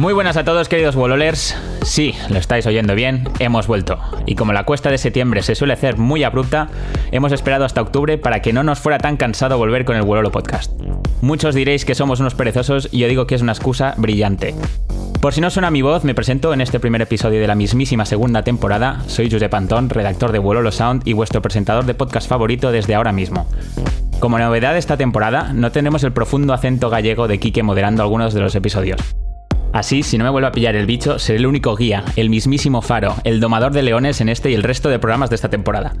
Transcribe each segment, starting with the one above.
Muy buenas a todos queridos Wololers. Sí, lo estáis oyendo bien, hemos vuelto. Y como la cuesta de septiembre se suele hacer muy abrupta, hemos esperado hasta octubre para que no nos fuera tan cansado volver con el Wololo Podcast. Muchos diréis que somos unos perezosos y yo digo que es una excusa brillante. Por si no suena mi voz, me presento en este primer episodio de la mismísima segunda temporada. Soy Josep Antón, redactor de Wololo Sound y vuestro presentador de podcast favorito desde ahora mismo. Como novedad de esta temporada, no tenemos el profundo acento gallego de Quique moderando algunos de los episodios. Así, si no me vuelve a pillar el bicho, seré el único guía, el mismísimo Faro, el domador de leones en este y el resto de programas de esta temporada.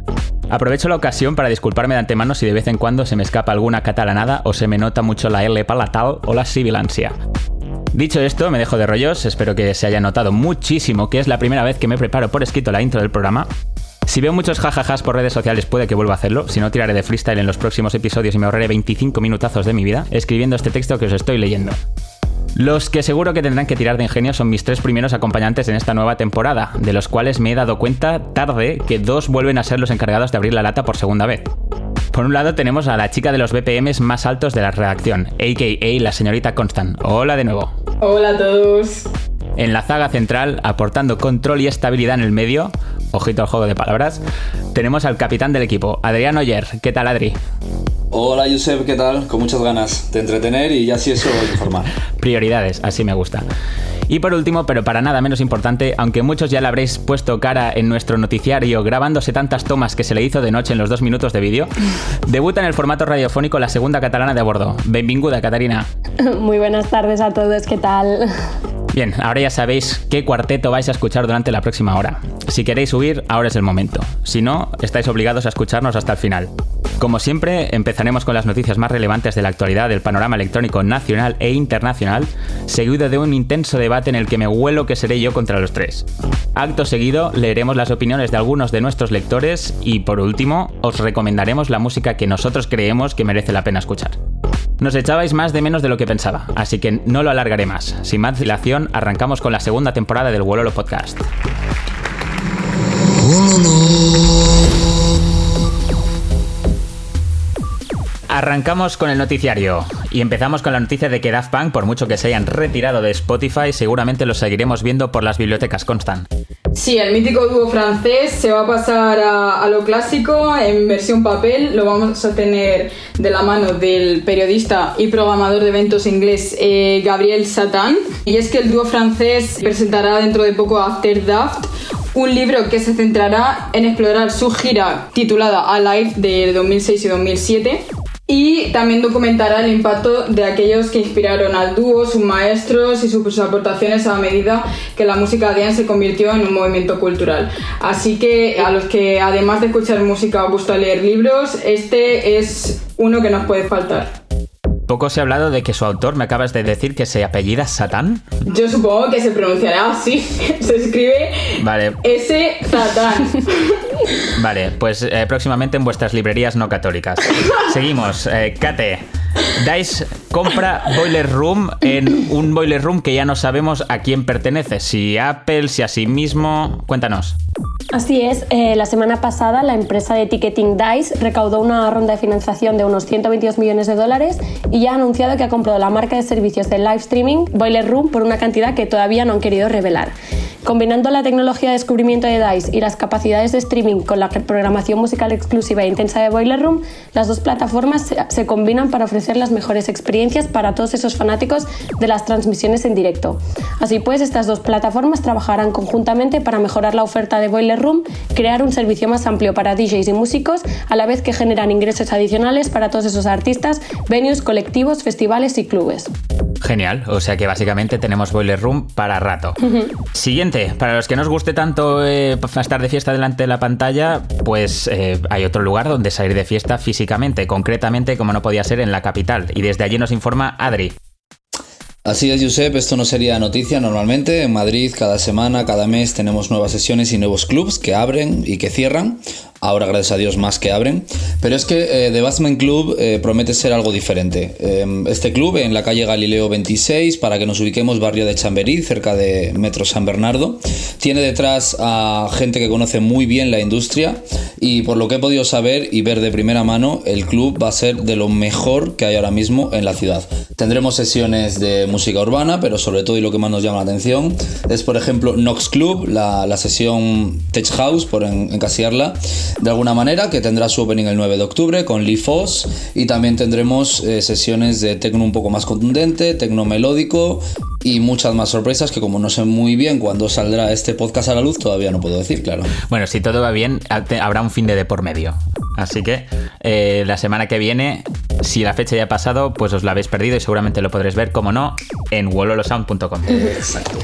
Aprovecho la ocasión para disculparme de antemano si de vez en cuando se me escapa alguna catalanada o se me nota mucho la L palatal o la sibilancia. Dicho esto, me dejo de rollos, espero que se haya notado muchísimo que es la primera vez que me preparo por escrito la intro del programa. Si veo muchos jajajas por redes sociales puede que vuelva a hacerlo, si no tiraré de freestyle en los próximos episodios y me ahorraré 25 minutazos de mi vida escribiendo este texto que os estoy leyendo. Los que seguro que tendrán que tirar de ingenio son mis tres primeros acompañantes en esta nueva temporada, de los cuales me he dado cuenta tarde que dos vuelven a ser los encargados de abrir la lata por segunda vez. Por un lado tenemos a la chica de los BPMs más altos de la redacción, a.k.a. la señorita Constant. Hola de nuevo. Hola a todos. En la zaga central, aportando control y estabilidad en el medio, ojito al juego de palabras, tenemos al capitán del equipo, Adrián Oyer. ¿Qué tal, Adri? Hola, Josep, ¿qué tal? Con muchas ganas de entretener y ya si eso informar. Prioridades, así me gusta. Y por último, pero para nada menos importante, aunque muchos ya le habréis puesto cara en nuestro noticiario grabándose tantas tomas que se le hizo de noche en los dos minutos de vídeo, debuta en el formato radiofónico la segunda catalana de a bordo. Benvinguda, Catarina. Muy buenas tardes a todos, ¿qué tal? Bien, ahora ya sabéis qué cuarteto vais a escuchar durante la próxima hora. Si queréis subir, ahora es el momento. Si no, estáis obligados a escucharnos hasta el final. Como siempre, empezaremos con las noticias más relevantes de la actualidad del panorama electrónico nacional e internacional, seguido de un intenso debate en el que me huelo que seré yo contra los tres. Acto seguido, leeremos las opiniones de algunos de nuestros lectores y, por último, os recomendaremos la música que nosotros creemos que merece la pena escuchar. Nos echabais más de menos de lo que pensaba, así que no lo alargaré más. Sin más dilación, arrancamos con la segunda temporada del Wololo Podcast. Arrancamos con el noticiario y empezamos con la noticia de que Daft Punk, por mucho que se hayan retirado de Spotify, seguramente lo seguiremos viendo por las bibliotecas Constant. Sí, el mítico dúo francés se va a pasar a, a, lo clásico en versión papel. Lo vamos a tener de la mano del periodista y programador de eventos inglés eh, Gabriel Satan. Y es que el dúo francés presentará dentro de poco After Daft, un libro que se centrará en explorar su gira titulada Alive de 2006 y 2007 y también documentará el impacto de aquellos que inspiraron al dúo, sus maestros y sus aportaciones a medida que la música dance se convirtió en un movimiento cultural. Así que a los que además de escuchar música os gusta leer libros, este es uno que nos puede faltar. Poco se ha hablado de que su autor, me acabas de decir que se apellida Satán. Yo supongo que se pronunciará así. se escribe vale. S. Satán. Vale, pues eh, próximamente en vuestras librerías no católicas. Seguimos. Eh, Kate. Dice compra Boiler Room en un Boiler Room que ya no sabemos a quién pertenece. Si Apple, si a sí mismo. Cuéntanos. Así es, eh, la semana pasada la empresa de ticketing DICE recaudó una ronda de financiación de unos 122 millones de dólares y ya ha anunciado que ha comprado la marca de servicios de live streaming Boiler Room por una cantidad que todavía no han querido revelar. Combinando la tecnología de descubrimiento de DICE y las capacidades de streaming con la programación musical exclusiva e intensa de Boiler Room, las dos plataformas se combinan para ofrecer las mejores experiencias para todos esos fanáticos de las transmisiones en directo. Así pues, estas dos plataformas trabajarán conjuntamente para mejorar la oferta de Boiler Room, crear un servicio más amplio para DJs y músicos, a la vez que generan ingresos adicionales para todos esos artistas, venues, colectivos, festivales y clubes. Genial, o sea que básicamente tenemos Boiler Room para rato. Siguiente, para los que no os guste tanto eh, estar de fiesta delante de la pantalla, pues eh, hay otro lugar donde salir de fiesta físicamente, concretamente como no podía ser en la capital, y desde allí nos informa Adri. Así es, Josep, esto no sería noticia normalmente. En Madrid cada semana, cada mes tenemos nuevas sesiones y nuevos clubs que abren y que cierran. Ahora gracias a Dios más que abren. Pero es que eh, The Batman Club eh, promete ser algo diferente. Em, este club en la calle Galileo 26, para que nos ubiquemos, barrio de Chamberí, cerca de Metro San Bernardo, tiene detrás a gente que conoce muy bien la industria y por lo que he podido saber y ver de primera mano, el club va a ser de lo mejor que hay ahora mismo en la ciudad. Tendremos sesiones de música urbana, pero sobre todo y lo que más nos llama la atención es, por ejemplo, Nox Club, la, sesión Tech House, por encasillarla de alguna manera, que tendrá su opening el 9 de octubre con Lee Foss y también tendremos eh, sesiones de tecno un poco más contundente, tecno melódico y muchas más sorpresas que como no sé muy bien cuándo saldrá este podcast a la luz, todavía no puedo decir, claro. Bueno, si todo va bien, habrá un fin de, de por medio. Así que eh, la semana que viene, si la fecha ya ha pasado, pues os la habéis perdido y seguramente lo podréis ver, como no, en wololosound.com. Exacto.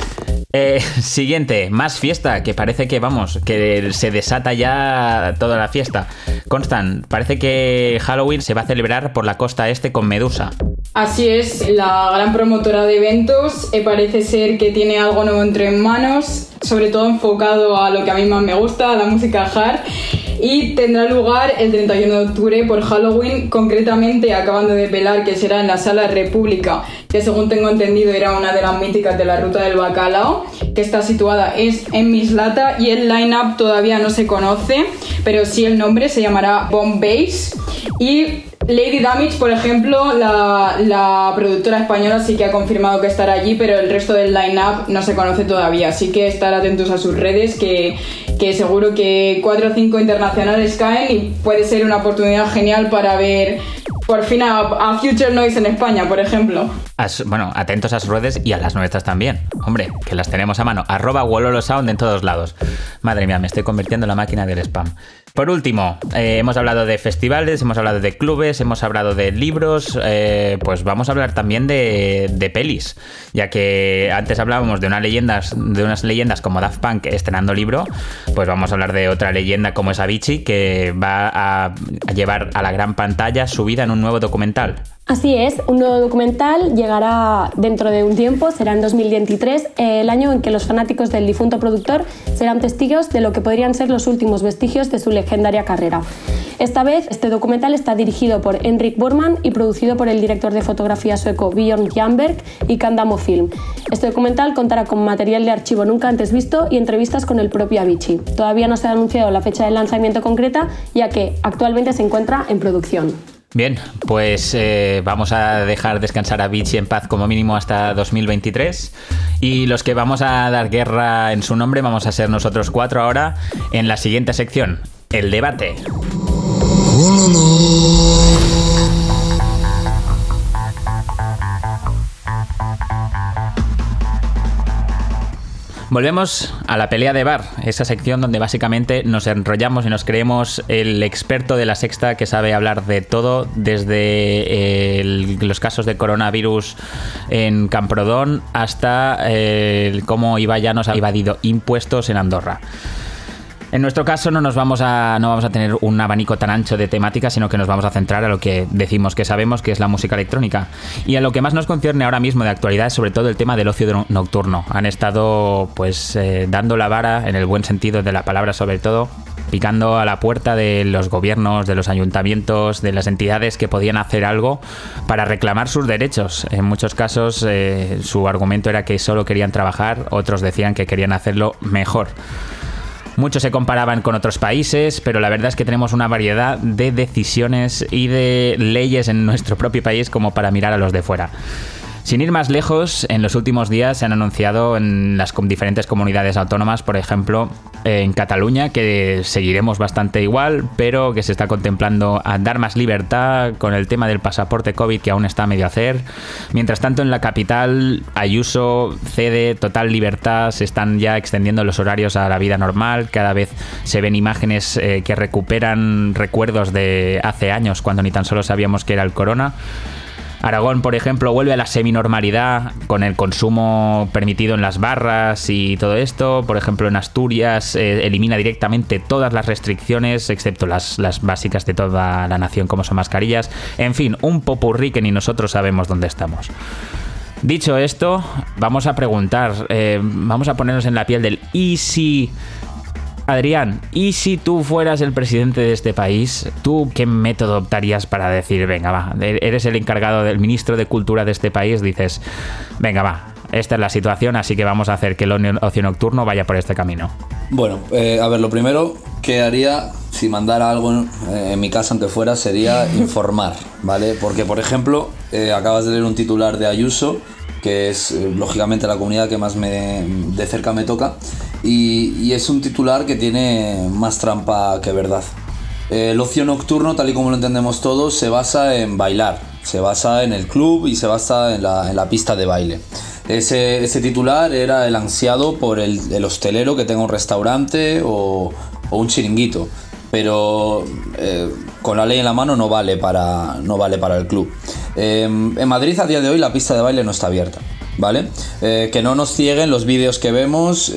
Eh, siguiente, más fiesta, que parece que vamos, que se desata ya toda la fiesta. Constan, parece que Halloween se va a celebrar por la costa este con Medusa. Así es, la gran promotora de eventos eh, parece ser que tiene algo nuevo entre manos, sobre todo enfocado a lo que a mí más me gusta, a la música hard y tendrá lugar el 31 de octubre por Halloween, concretamente acabando de pelar que será en la Sala República, que según tengo entendido era una de las míticas de la Ruta del Bacalao, que está situada es en Mislata y el line-up todavía no se conoce, pero sí el nombre se llamará Bomb Base. Y Lady Damage, por ejemplo, la, la, productora española sí que ha confirmado que estará allí, pero el resto del line-up no se conoce todavía, así que estar atentos a sus redes que que seguro que cuatro o cinco internacionales caen y puede ser una oportunidad genial para ver por fin a, Future Noise en España, por ejemplo. bueno, atentos a sus redes y a las nuestras también. Hombre, que las tenemos a mano. Arroba Wololosound en todos lados. Madre mía, me estoy convirtiendo en la máquina del spam. Por último, eh, hemos hablado de festivales, hemos hablado de clubes, hemos hablado de libros, eh, pues vamos a hablar también de, pelis, ya que antes hablábamos de, una leyendas, de unas leyendas como Daft Punk estrenando libro, pues vamos a hablar de otra leyenda como es Avicii, que va a llevar a la gran pantalla su vida en un nuevo documental. Así es, un nuevo documental llegará dentro de un tiempo, será en 2023, el año en que los fanáticos del difunto productor serán testigos de lo que podrían ser los últimos vestigios de su legendaria carrera. Esta vez, este documental está dirigido por Enrik Borman y producido por el director de fotografía sueco Björn Janberg y Candamo Film. Este documental contará con material de archivo nunca antes visto y entrevistas con el propio Avicii. Todavía no se ha anunciado la fecha de lanzamiento concreta, ya que actualmente se encuentra en producción. Bien, pues eh, vamos a dejar descansar a Vichy en paz como mínimo hasta 2023. Y los que vamos a dar guerra en su nombre vamos a ser nosotros cuatro ahora en la siguiente sección, el debate. Volvemos a la pelea de bar, esa sección donde básicamente nos enrollamos y nos creemos el experto de la sexta que sabe hablar de todo, desde los casos de coronavirus en Camprodón hasta cómo Iba ya nos ha evadido impuestos en Andorra. En nuestro caso no nos vamos a no vamos a tener un abanico tan ancho de temáticas, sino que nos vamos a centrar a lo que decimos que sabemos, que es la música electrónica. Y a lo que más nos concierne ahora mismo de actualidad sobre todo el tema del ocio nocturno. Han estado pues eh, dando la vara en el buen sentido de la palabra sobre todo picando a la puerta de los gobiernos, de los ayuntamientos, de las entidades que podían hacer algo para reclamar sus derechos. En muchos casos eh, su argumento era que solo querían trabajar, otros decían que querían hacerlo mejor. Muchos se comparaban con otros países, pero la verdad es que tenemos una variedad de decisiones y de leyes en nuestro propio país como para mirar a los de fuera. Sin ir más lejos, en los últimos días se han anunciado en las diferentes comunidades autónomas, por ejemplo, en Cataluña, que seguiremos bastante igual, pero que se está contemplando dar más libertad con el tema del pasaporte COVID que aún está a medio hacer. Mientras tanto, en la capital, Ayuso cede total libertad, se están ya extendiendo los horarios a la vida normal, cada vez se ven imágenes eh, que recuperan recuerdos de hace años, cuando ni tan solo sabíamos que era el corona. Aragón, por ejemplo, vuelve a la seminormalidad con el consumo permitido en las barras y todo esto. Por ejemplo, en Asturias eh, elimina directamente todas las restricciones, excepto las, las, básicas de toda la nación, como son mascarillas. En fin, un popurrí que ni nosotros sabemos dónde estamos. Dicho esto, vamos a preguntar, eh, vamos a ponernos en la piel del easy Adrián, ¿y si tú fueras el presidente de este país, tú qué método optarías para decir, venga, va, eres el encargado del ministro de Cultura de este país, dices, venga, va, esta es la situación, así que vamos a hacer que el ocio nocturno vaya por este camino? Bueno, eh, a ver, lo primero que haría si mandara algo eh, en, mi casa, aunque fuera, sería informar, ¿vale? Porque, por ejemplo, eh, acabas de leer un titular de Ayuso, que es lógicamente la comunidad que más me, de cerca me toca, y, es un titular que tiene más trampa que verdad. el ocio nocturno, tal y como lo entendemos todos, se basa en bailar, se basa en el club y se basa en la, pista de baile. Ese, titular era el ansiado por el, el, hostelero que tenga un restaurante o, o un chiringuito. Pero eh, con la ley en la mano no vale para, no vale para el club. Eh, en Madrid a día de hoy la pista de baile no está abierta. ¿Vale? Eh, que no nos cieguen los vídeos que vemos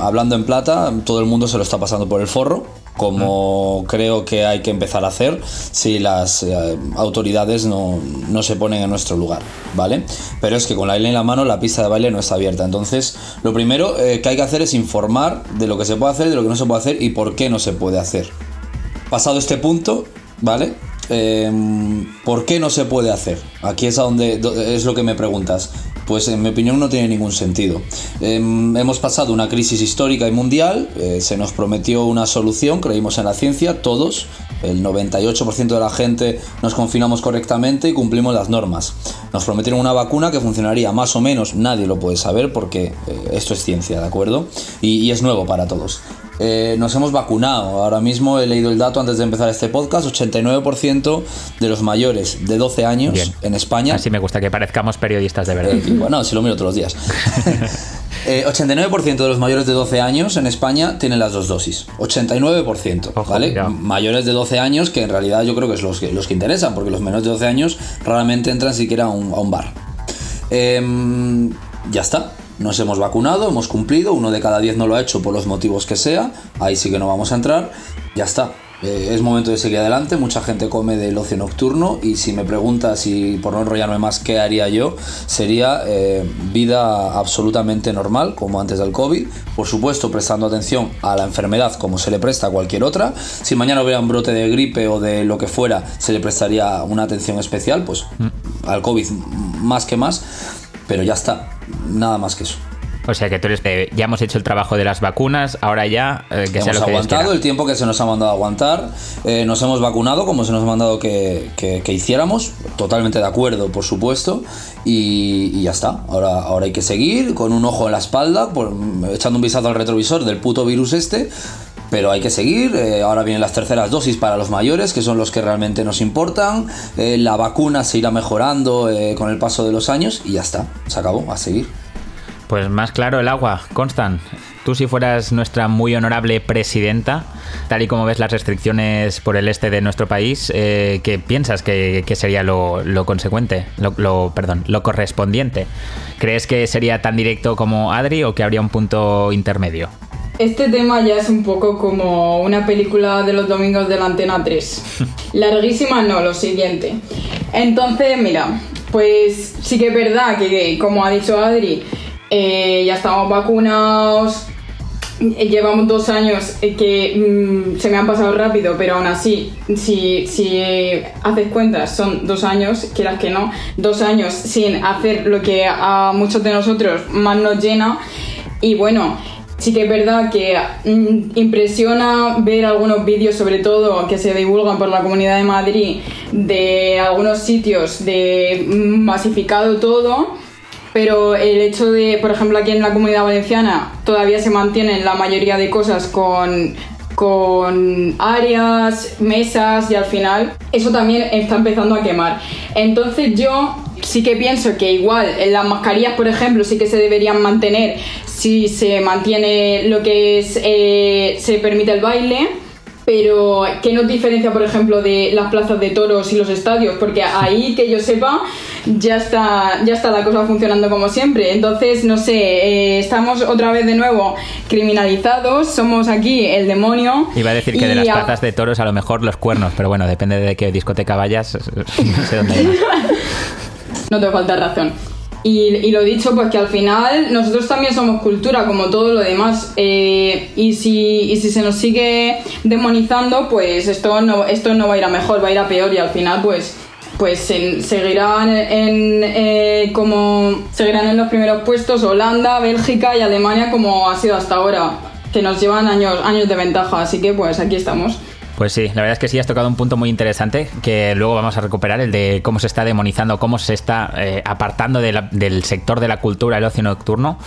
hablando en plata, todo el mundo se lo está pasando por el forro, como creo que hay que empezar a hacer si las eh, autoridades no, se ponen en nuestro lugar, ¿vale? Pero es que con la ley en la mano la pista de baile no está abierta. Entonces, lo primero eh, que hay que hacer es informar de lo que se puede hacer, de lo que no se puede hacer y por qué no se puede hacer. Pasado este punto, ¿vale? Em, ¿Por qué no se puede hacer? Aquí es a donde es lo que me preguntas. Pues en mi opinión no tiene ningún sentido. Em, hemos pasado una crisis histórica y mundial, eh, se nos prometió una solución, creímos en la ciencia, todos, el 98% de la gente nos confinamos correctamente y cumplimos las normas. Nos prometieron una vacuna que funcionaría más o menos, nadie lo puede saber porque eh, esto es ciencia, ¿de acuerdo? y es nuevo para todos. Eh, nos hemos vacunado. Ahora mismo he leído el dato antes de empezar este podcast, 89% de los mayores de 12 años en España. Así me gusta que parezcamos periodistas de verdad. Eh, bueno, si lo miro todos los días. 89% eh, de los mayores de 12 años en España tienen las dos dosis. 89%, ¿vale? Mayores de 12 años que en realidad yo creo que es los que, los que interesan, porque los menores de 12 años raramente entran siquiera a un, a un bar. Em, ya está. Nos hemos vacunado, hemos cumplido, uno de cada diez no lo ha hecho por los motivos que sea, ahí sí que no vamos a entrar, ya está. Eh, es momento de seguir adelante, mucha gente come del ocio nocturno y si me preguntas y por no enrollarme más qué haría yo, sería eh, vida absolutamente normal como antes del COVID, por supuesto prestando atención a la enfermedad como se le presta a cualquier otra, si mañana hubiera un brote de gripe o de lo que fuera, se le prestaría una atención especial, pues mm. al COVID más que más, pero ya está, nada más que eso. O sea que tú eres de, ya hemos hecho el trabajo de las vacunas, ahora ya eh, que hemos aguantado el tiempo que se nos ha mandado a aguantar, eh, nos hemos vacunado como se nos ha mandado que, hiciéramos, totalmente de acuerdo, por supuesto, y, ya está. Ahora, ahora hay que seguir con un ojo en la espalda, echando un vistazo al retrovisor del puto virus este, pero hay que seguir. Eh, ahora vienen las terceras dosis para los mayores, que son los que realmente nos importan. la vacuna se irá mejorando con el paso de los años y ya está. Se acabó, a seguir. Pues más claro el agua. Constan, tú si fueras nuestra muy honorable presidenta, tal y como ves las restricciones por el este de nuestro país, eh, ¿qué piensas que, sería lo, consecuente? Lo, perdón, lo correspondiente. ¿Crees que sería tan directo como Adri o que habría un punto intermedio? Este tema ya es un poco como una película de los domingos de la Antena 3. Larguísima no, lo siguiente. Entonces, mira, pues sí que es verdad que, como ha dicho Adri, eh, ya estamos vacunados, eh, llevamos dos años eh, que mm, se me han pasado rápido, pero aún así, si, si haces cuentas, son dos años, quieras que no, dos años sin hacer lo que a muchos de nosotros más nos llena. Y bueno, sí que es verdad que mm, impresiona ver algunos vídeos, sobre todo que se divulgan por la Comunidad de Madrid, de algunos sitios de masificado todo pero el hecho de, por ejemplo, aquí en la comunidad valenciana todavía se mantienen la mayoría de cosas con, con áreas, mesas y al final eso también está empezando a quemar. Entonces yo sí que pienso que igual en las mascarillas, por ejemplo, sí que se deberían mantener si se mantiene lo que es, eh, se permite el baile pero ¿qué nos diferencia, por ejemplo, de las plazas de toros y los estadios? Porque ahí, que yo sepa, ya está, ya está la cosa funcionando como siempre. Entonces, no sé, eh, estamos otra vez de nuevo criminalizados, somos aquí el demonio. Iba a decir que de las plazas de toros a lo mejor los cuernos, pero bueno, depende de qué discoteca vayas, no sé dónde hay no te falta razón. Y, lo dicho, pues que al final nosotros también somos cultura, como todo lo demás. Eh, y, si, si se nos sigue demonizando, pues esto no, esto no va a ir a mejor, va a ir a peor. Y al final, pues pues seguirán en, eh, como seguirán en los primeros puestos Holanda, Bélgica y Alemania como ha sido hasta ahora, que nos llevan años, años de ventaja, así que pues aquí estamos. Pues sí, la verdad es que sí has tocado un punto muy interesante que luego vamos a recuperar, el de cómo se está demonizando, cómo se está eh, apartando del sector de la cultura, el ocio nocturno.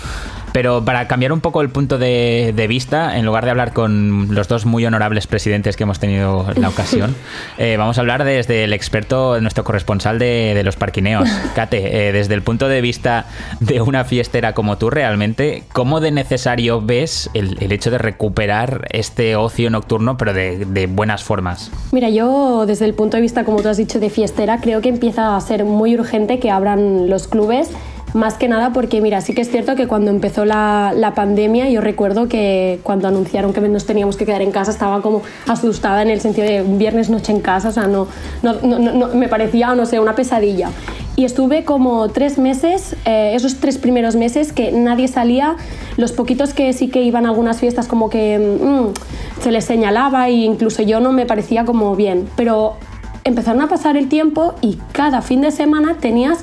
Pero para cambiar un poco el punto de, vista, en lugar de hablar con los dos muy honorables presidentes que hemos tenido la ocasión, eh, vamos a hablar desde el experto, nuestro corresponsal de, los parquineos. Kate, eh, desde el punto de vista de una fiestera como tú realmente, ¿cómo de necesario ves el, hecho de recuperar este ocio nocturno, pero de, de buenas formas? Mira, yo desde el punto de vista, como tú has dicho, de fiestera, creo que empieza a ser muy urgente que abran los clubes más que nada porque, mira, sí que es cierto que cuando empezó la, la, pandemia, yo recuerdo que cuando anunciaron que nos teníamos que quedar en casa, estaba como asustada en el sentido de viernes noche en casa, o sea, no, no, no, me parecía, no sé, una pesadilla. Y estuve como tres meses, eh, esos tres primeros meses que nadie salía, los poquitos que sí que iban a algunas fiestas como que mm, se les señalaba e incluso yo no me parecía como bien, pero empezaron a pasar el tiempo y cada fin de semana tenías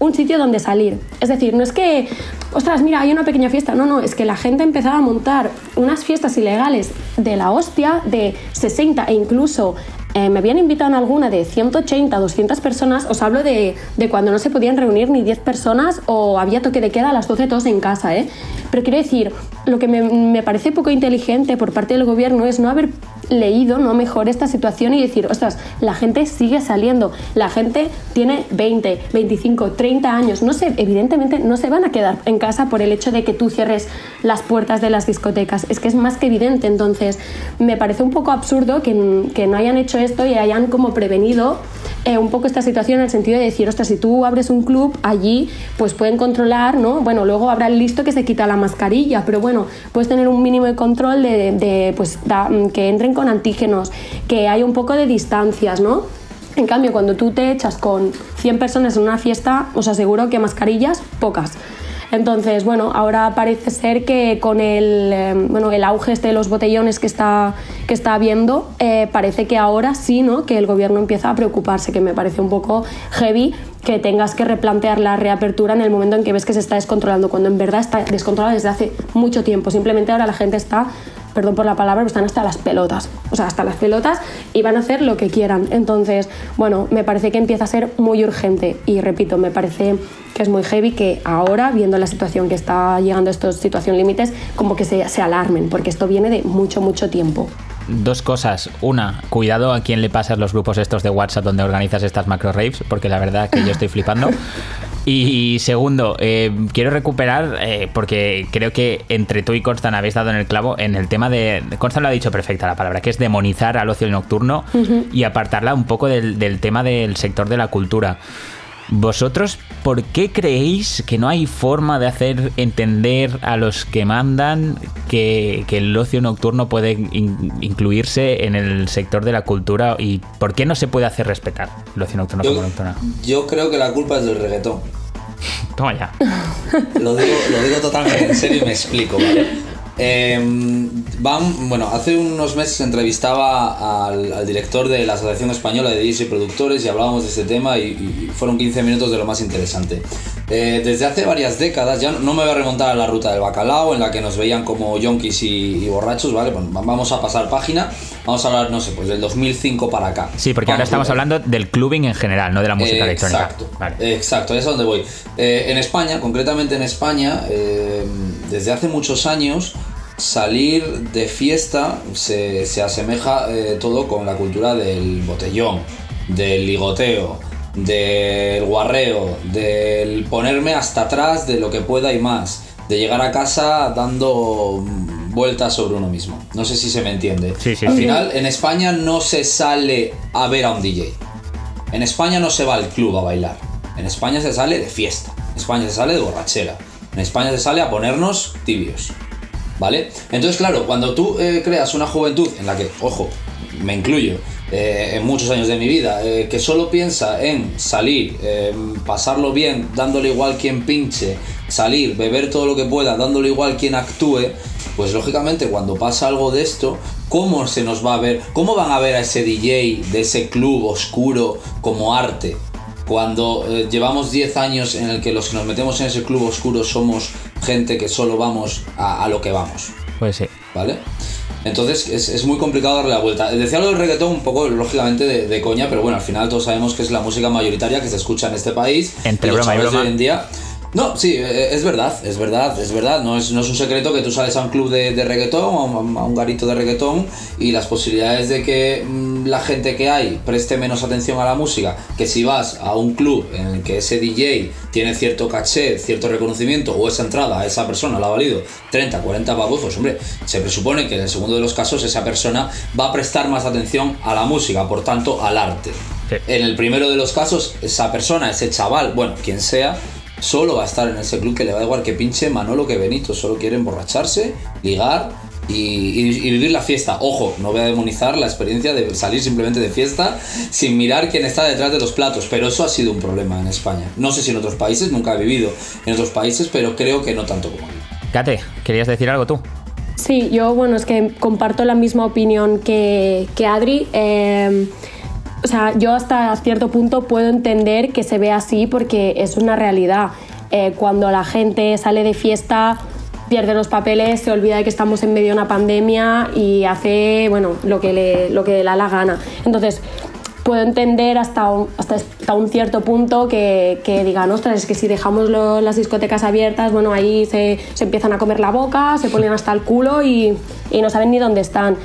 un sitio donde salir. Es decir, no es que, ostras, mira, hay una pequeña fiesta. No, no, es que la gente empezaba a montar unas fiestas ilegales de la hostia, de 60 e incluso eh, me habían invitado en alguna de 180, 200 personas. Os hablo de, de, cuando no se podían reunir ni 10 personas o había toque de queda a las 12 todos en casa. ¿eh? Pero quiero decir, lo que me, me parece poco inteligente por parte del gobierno es no haber leído no mejor esta situación y decir, ostras, la gente sigue saliendo, la gente tiene 20, 25, 30 años, no sé, evidentemente no se van a quedar en casa por el hecho de que tú cierres las puertas de las discotecas, es que es más que evidente, entonces me parece un poco absurdo que, que no hayan hecho esto y hayan como prevenido eh, un poco esta situación en el sentido de decir, ostras, si tú abres un club allí, pues pueden controlar, ¿no? Bueno, luego habrá el listo que se quita la mascarilla, pero bueno, puedes tener un mínimo de control de, pues, que entren con antígenos, que hay un poco de distancias, ¿no? En cambio, cuando tú te echas con 100 personas en una fiesta, os aseguro que mascarillas, pocas. Entonces, bueno, ahora parece ser que con el, eh, bueno, el auge este de los botellones que está, que está habiendo, eh, parece que ahora sí, ¿no? Que el gobierno empieza a preocuparse, que me parece un poco heavy que tengas que replantear la reapertura en el momento en que ves que se está descontrolando, cuando en verdad está descontrolada desde hace mucho tiempo. Simplemente ahora la gente está perdón por la palabra, pero están hasta las pelotas. O sea, hasta las pelotas y van a hacer lo que quieran. Entonces, bueno, me parece que empieza a ser muy urgente. Y repito, me parece que es muy heavy que ahora, viendo la situación que está llegando a esta situación límites, como que se, se alarmen, porque esto viene de mucho, mucho tiempo dos cosas. Una, cuidado a quién le pasas los grupos estos de WhatsApp donde organizas estas macro raves, porque la verdad que yo estoy flipando. Y segundo, eh, quiero recuperar, eh, porque creo que entre tú y Constan habéis dado en el clavo, en el tema de. Constan lo ha dicho perfecta la palabra, que es demonizar al ocio nocturno y apartarla un poco del tema del sector de la cultura. ¿Vosotros por qué creéis que no hay forma de hacer entender a los que mandan que, el ocio nocturno puede incluirse en el sector de la cultura y por qué no se puede hacer respetar el ocio nocturno como nocturno? Yo creo que la culpa es del reggaetón. Toma ya. Lo digo, lo digo totalmente en serio y me explico, ¿vale? Em, van, bueno, hace unos meses entrevistaba al, director de la Asociación Española de DJs y Productores y hablábamos de este tema y, fueron 15 minutos de lo más interesante. Eh, desde hace varias décadas, ya no me voy a remontar a la ruta del bacalao en la que nos veían como yonkis y, borrachos, ¿vale? vamos a pasar página, vamos a hablar, no sé, pues del 2005 para acá. Sí, porque ahora estamos hablando del clubbing en general, no de la música electrónica. Exacto, exacto, es a donde voy. Eh, en España, concretamente en España, eh, desde hace muchos años, salir de fiesta se, asemeja eh, todo con la cultura del botellón, del ligoteo, del guarreo, del ponerme hasta atrás de lo que pueda y más, de llegar a casa dando vueltas sobre uno mismo. No sé si se me entiende. Al final, en España no se sale a ver a un DJ. En España no se va al club a bailar. En España se sale de fiesta. En España se sale de borrachera. En España se sale a ponernos tibios. ¿Vale? Entonces, claro, cuando tú eh, creas una juventud en la que, ojo, me incluyo, eh, en muchos años de mi vida, eh, que solo piensa en salir, pasarlo bien, dándole igual quien pinche, salir, beber todo lo que pueda, dándole igual quien actúe, pues lógicamente cuando pasa algo de esto, ¿cómo se nos va a ver? ¿Cómo van a ver a ese DJ de ese club oscuro como arte? Cuando llevamos 10 años en el que los que nos metemos en ese club oscuro somos gente que solo vamos a, a lo que vamos. Pues sí. ¿Vale? Entonces es, muy complicado darle la vuelta. Decía lo del reggaetón un poco, lógicamente, de, coña, pero bueno, al final todos sabemos que es la música mayoritaria que se escucha en este país. Entre broma y broma. hoy en día no, sí, e, e, es verdad, es verdad, es verdad. No es, no es un secreto que tú sales a un club de, de reggaetón, a un, garito de reggaetón, y las posibilidades de que mm, la gente que hay preste menos atención a la música, que si vas a un club en el que ese DJ tiene cierto caché, cierto reconocimiento, o esa entrada a esa persona la ha valido 30, 40 pavos, pues hombre, se presupone que en el segundo de los casos esa persona va a prestar más atención a la música, por tanto al arte. En el primero de los casos, esa persona, ese chaval, bueno, quien sea, solo va a estar en ese club que le va a igual que pinche Manolo que Benito, solo quiere emborracharse, ligar y, vivir la fiesta. Ojo, no voy a demonizar la experiencia de salir simplemente de fiesta sin mirar quién está detrás de los platos, pero eso ha sido un problema en España. No sé si en otros países, nunca he vivido en otros países, pero creo que no tanto como aquí. Kate, ¿querías decir algo tú? Sí, yo, bueno, es que comparto la misma opinión que, que Adri. Eh, o sea, yo hasta cierto punto puedo entender que se vea así porque es una realidad. Eh, cuando la gente sale de fiesta, pierde los papeles, se olvida de que estamos en medio de una pandemia y hace, bueno, lo que le, lo que le da la gana. Entonces, puedo entender hasta un, hasta, un cierto punto que, que, digan, ostras, es que si dejamos las discotecas abiertas, bueno, ahí se, se, empiezan a comer la boca, se ponen hasta el culo y, y no saben ni dónde están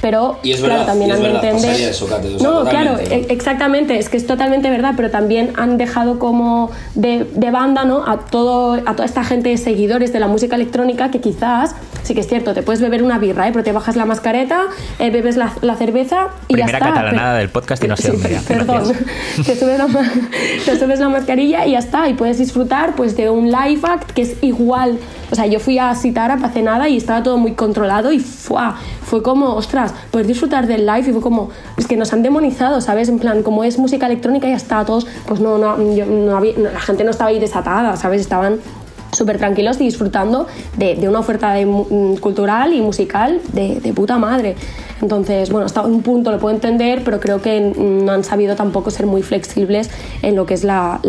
pero claro, también han de entender. no, claro, e- exactamente, es que es totalmente verdad, pero también han dejado como de, de, banda ¿no? a, todo, a toda esta gente de seguidores de la música electrónica que quizás, sí que es cierto, te puedes beber una birra, ¿eh? pero te bajas la mascareta, eh, bebes la, la, cerveza y Primera ya está. catalanada del podcast y no sé dónde. Perdón, te subes, la, te subes la mascarilla y ya está, y puedes disfrutar pues de un live act que es igual. O sea, yo fui a Citara hace nada y estaba todo muy controlado y fue como, ostras, poder disfrutar del live y fue como, es que nos han demonizado, ¿sabes? En plan, como es música electrónica y ya está, todos, pues no, no, no había, la gente no estaba ahí desatada, ¿sabes? Estaban súper tranquilos y disfrutando de, una oferta mm, cultural y musical de, puta madre. Entonces, bueno, hasta un punto lo puedo entender, pero creo que no han sabido tampoco ser muy flexibles en lo que es la,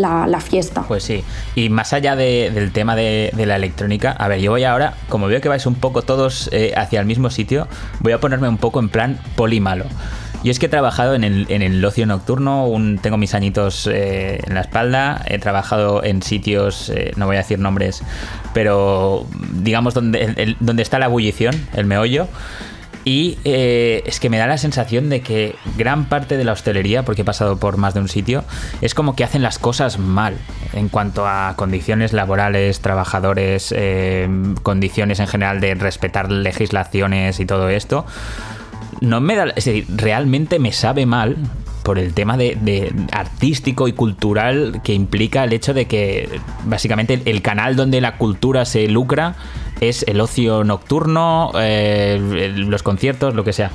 fiesta. Pues sí, y más allá del tema de, la electrónica, a ver, yo voy ahora, como veo que vais un poco todos eh, hacia el mismo sitio, voy a ponerme un poco en plan polimalo. Yo es que he trabajado en el, en el ocio nocturno, un, tengo mis añitos eh, en la espalda, he trabajado en sitios, eh, no voy a decir nombres, pero digamos donde, donde está la ebullición, el meollo. Y eh, es que me da la sensación de que gran parte de la hostelería, porque he pasado por más de un sitio, es como que hacen las cosas mal en cuanto a condiciones laborales, trabajadores, condiciones en general de respetar legislaciones y todo esto no me da. Es decir, realmente me sabe mal por el tema de, artístico y cultural que implica el hecho de que básicamente el, canal donde la cultura se lucra es el ocio nocturno, eh, los conciertos, lo que sea.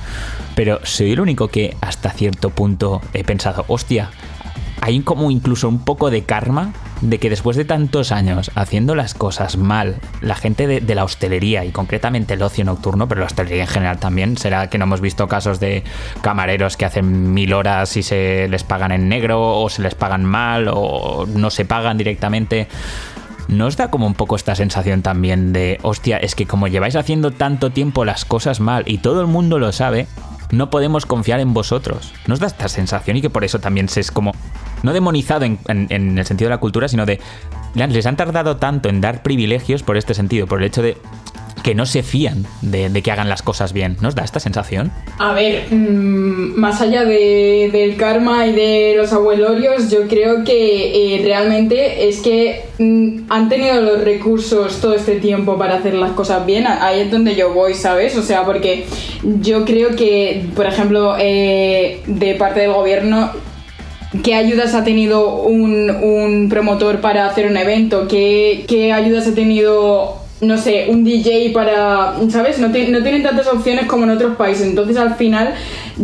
Pero soy el único que hasta cierto punto he pensado, hostia, hay como incluso un poco de karma de que después de tantos años haciendo las cosas mal, la gente de, la hostelería y concretamente el ocio nocturno, pero la hostelería en general también, será que no hemos visto casos de camareros que hacen mil horas y se les pagan en negro o se les pagan mal o no se pagan directamente. ¿No da como un poco esta sensación también de, hostia, es que como lleváis haciendo tanto tiempo las cosas mal y todo el mundo lo sabe, no podemos confiar en vosotros? ¿Nos da esta sensación y que por eso también se es como no demonizado en, el sentido de la cultura, sino de les han tardado tanto en dar privilegios por este sentido, por el hecho de que no se fían de, que hagan las cosas bien. ¿Nos da esta sensación? A ver, mm, más allá del karma y de los abuelorios, yo creo que eh, realmente es que mm, han tenido los recursos todo este tiempo para hacer las cosas bien. Ahí es donde yo voy, ¿sabes? O sea, porque yo creo que, por ejemplo, eh, de parte del gobierno ¿Qué ayudas ha tenido un, promotor para hacer un evento? ¿Qué, ayudas ha tenido no sé, un DJ para, ¿sabes? No, ti- no tienen tantas opciones como en otros países. Entonces al final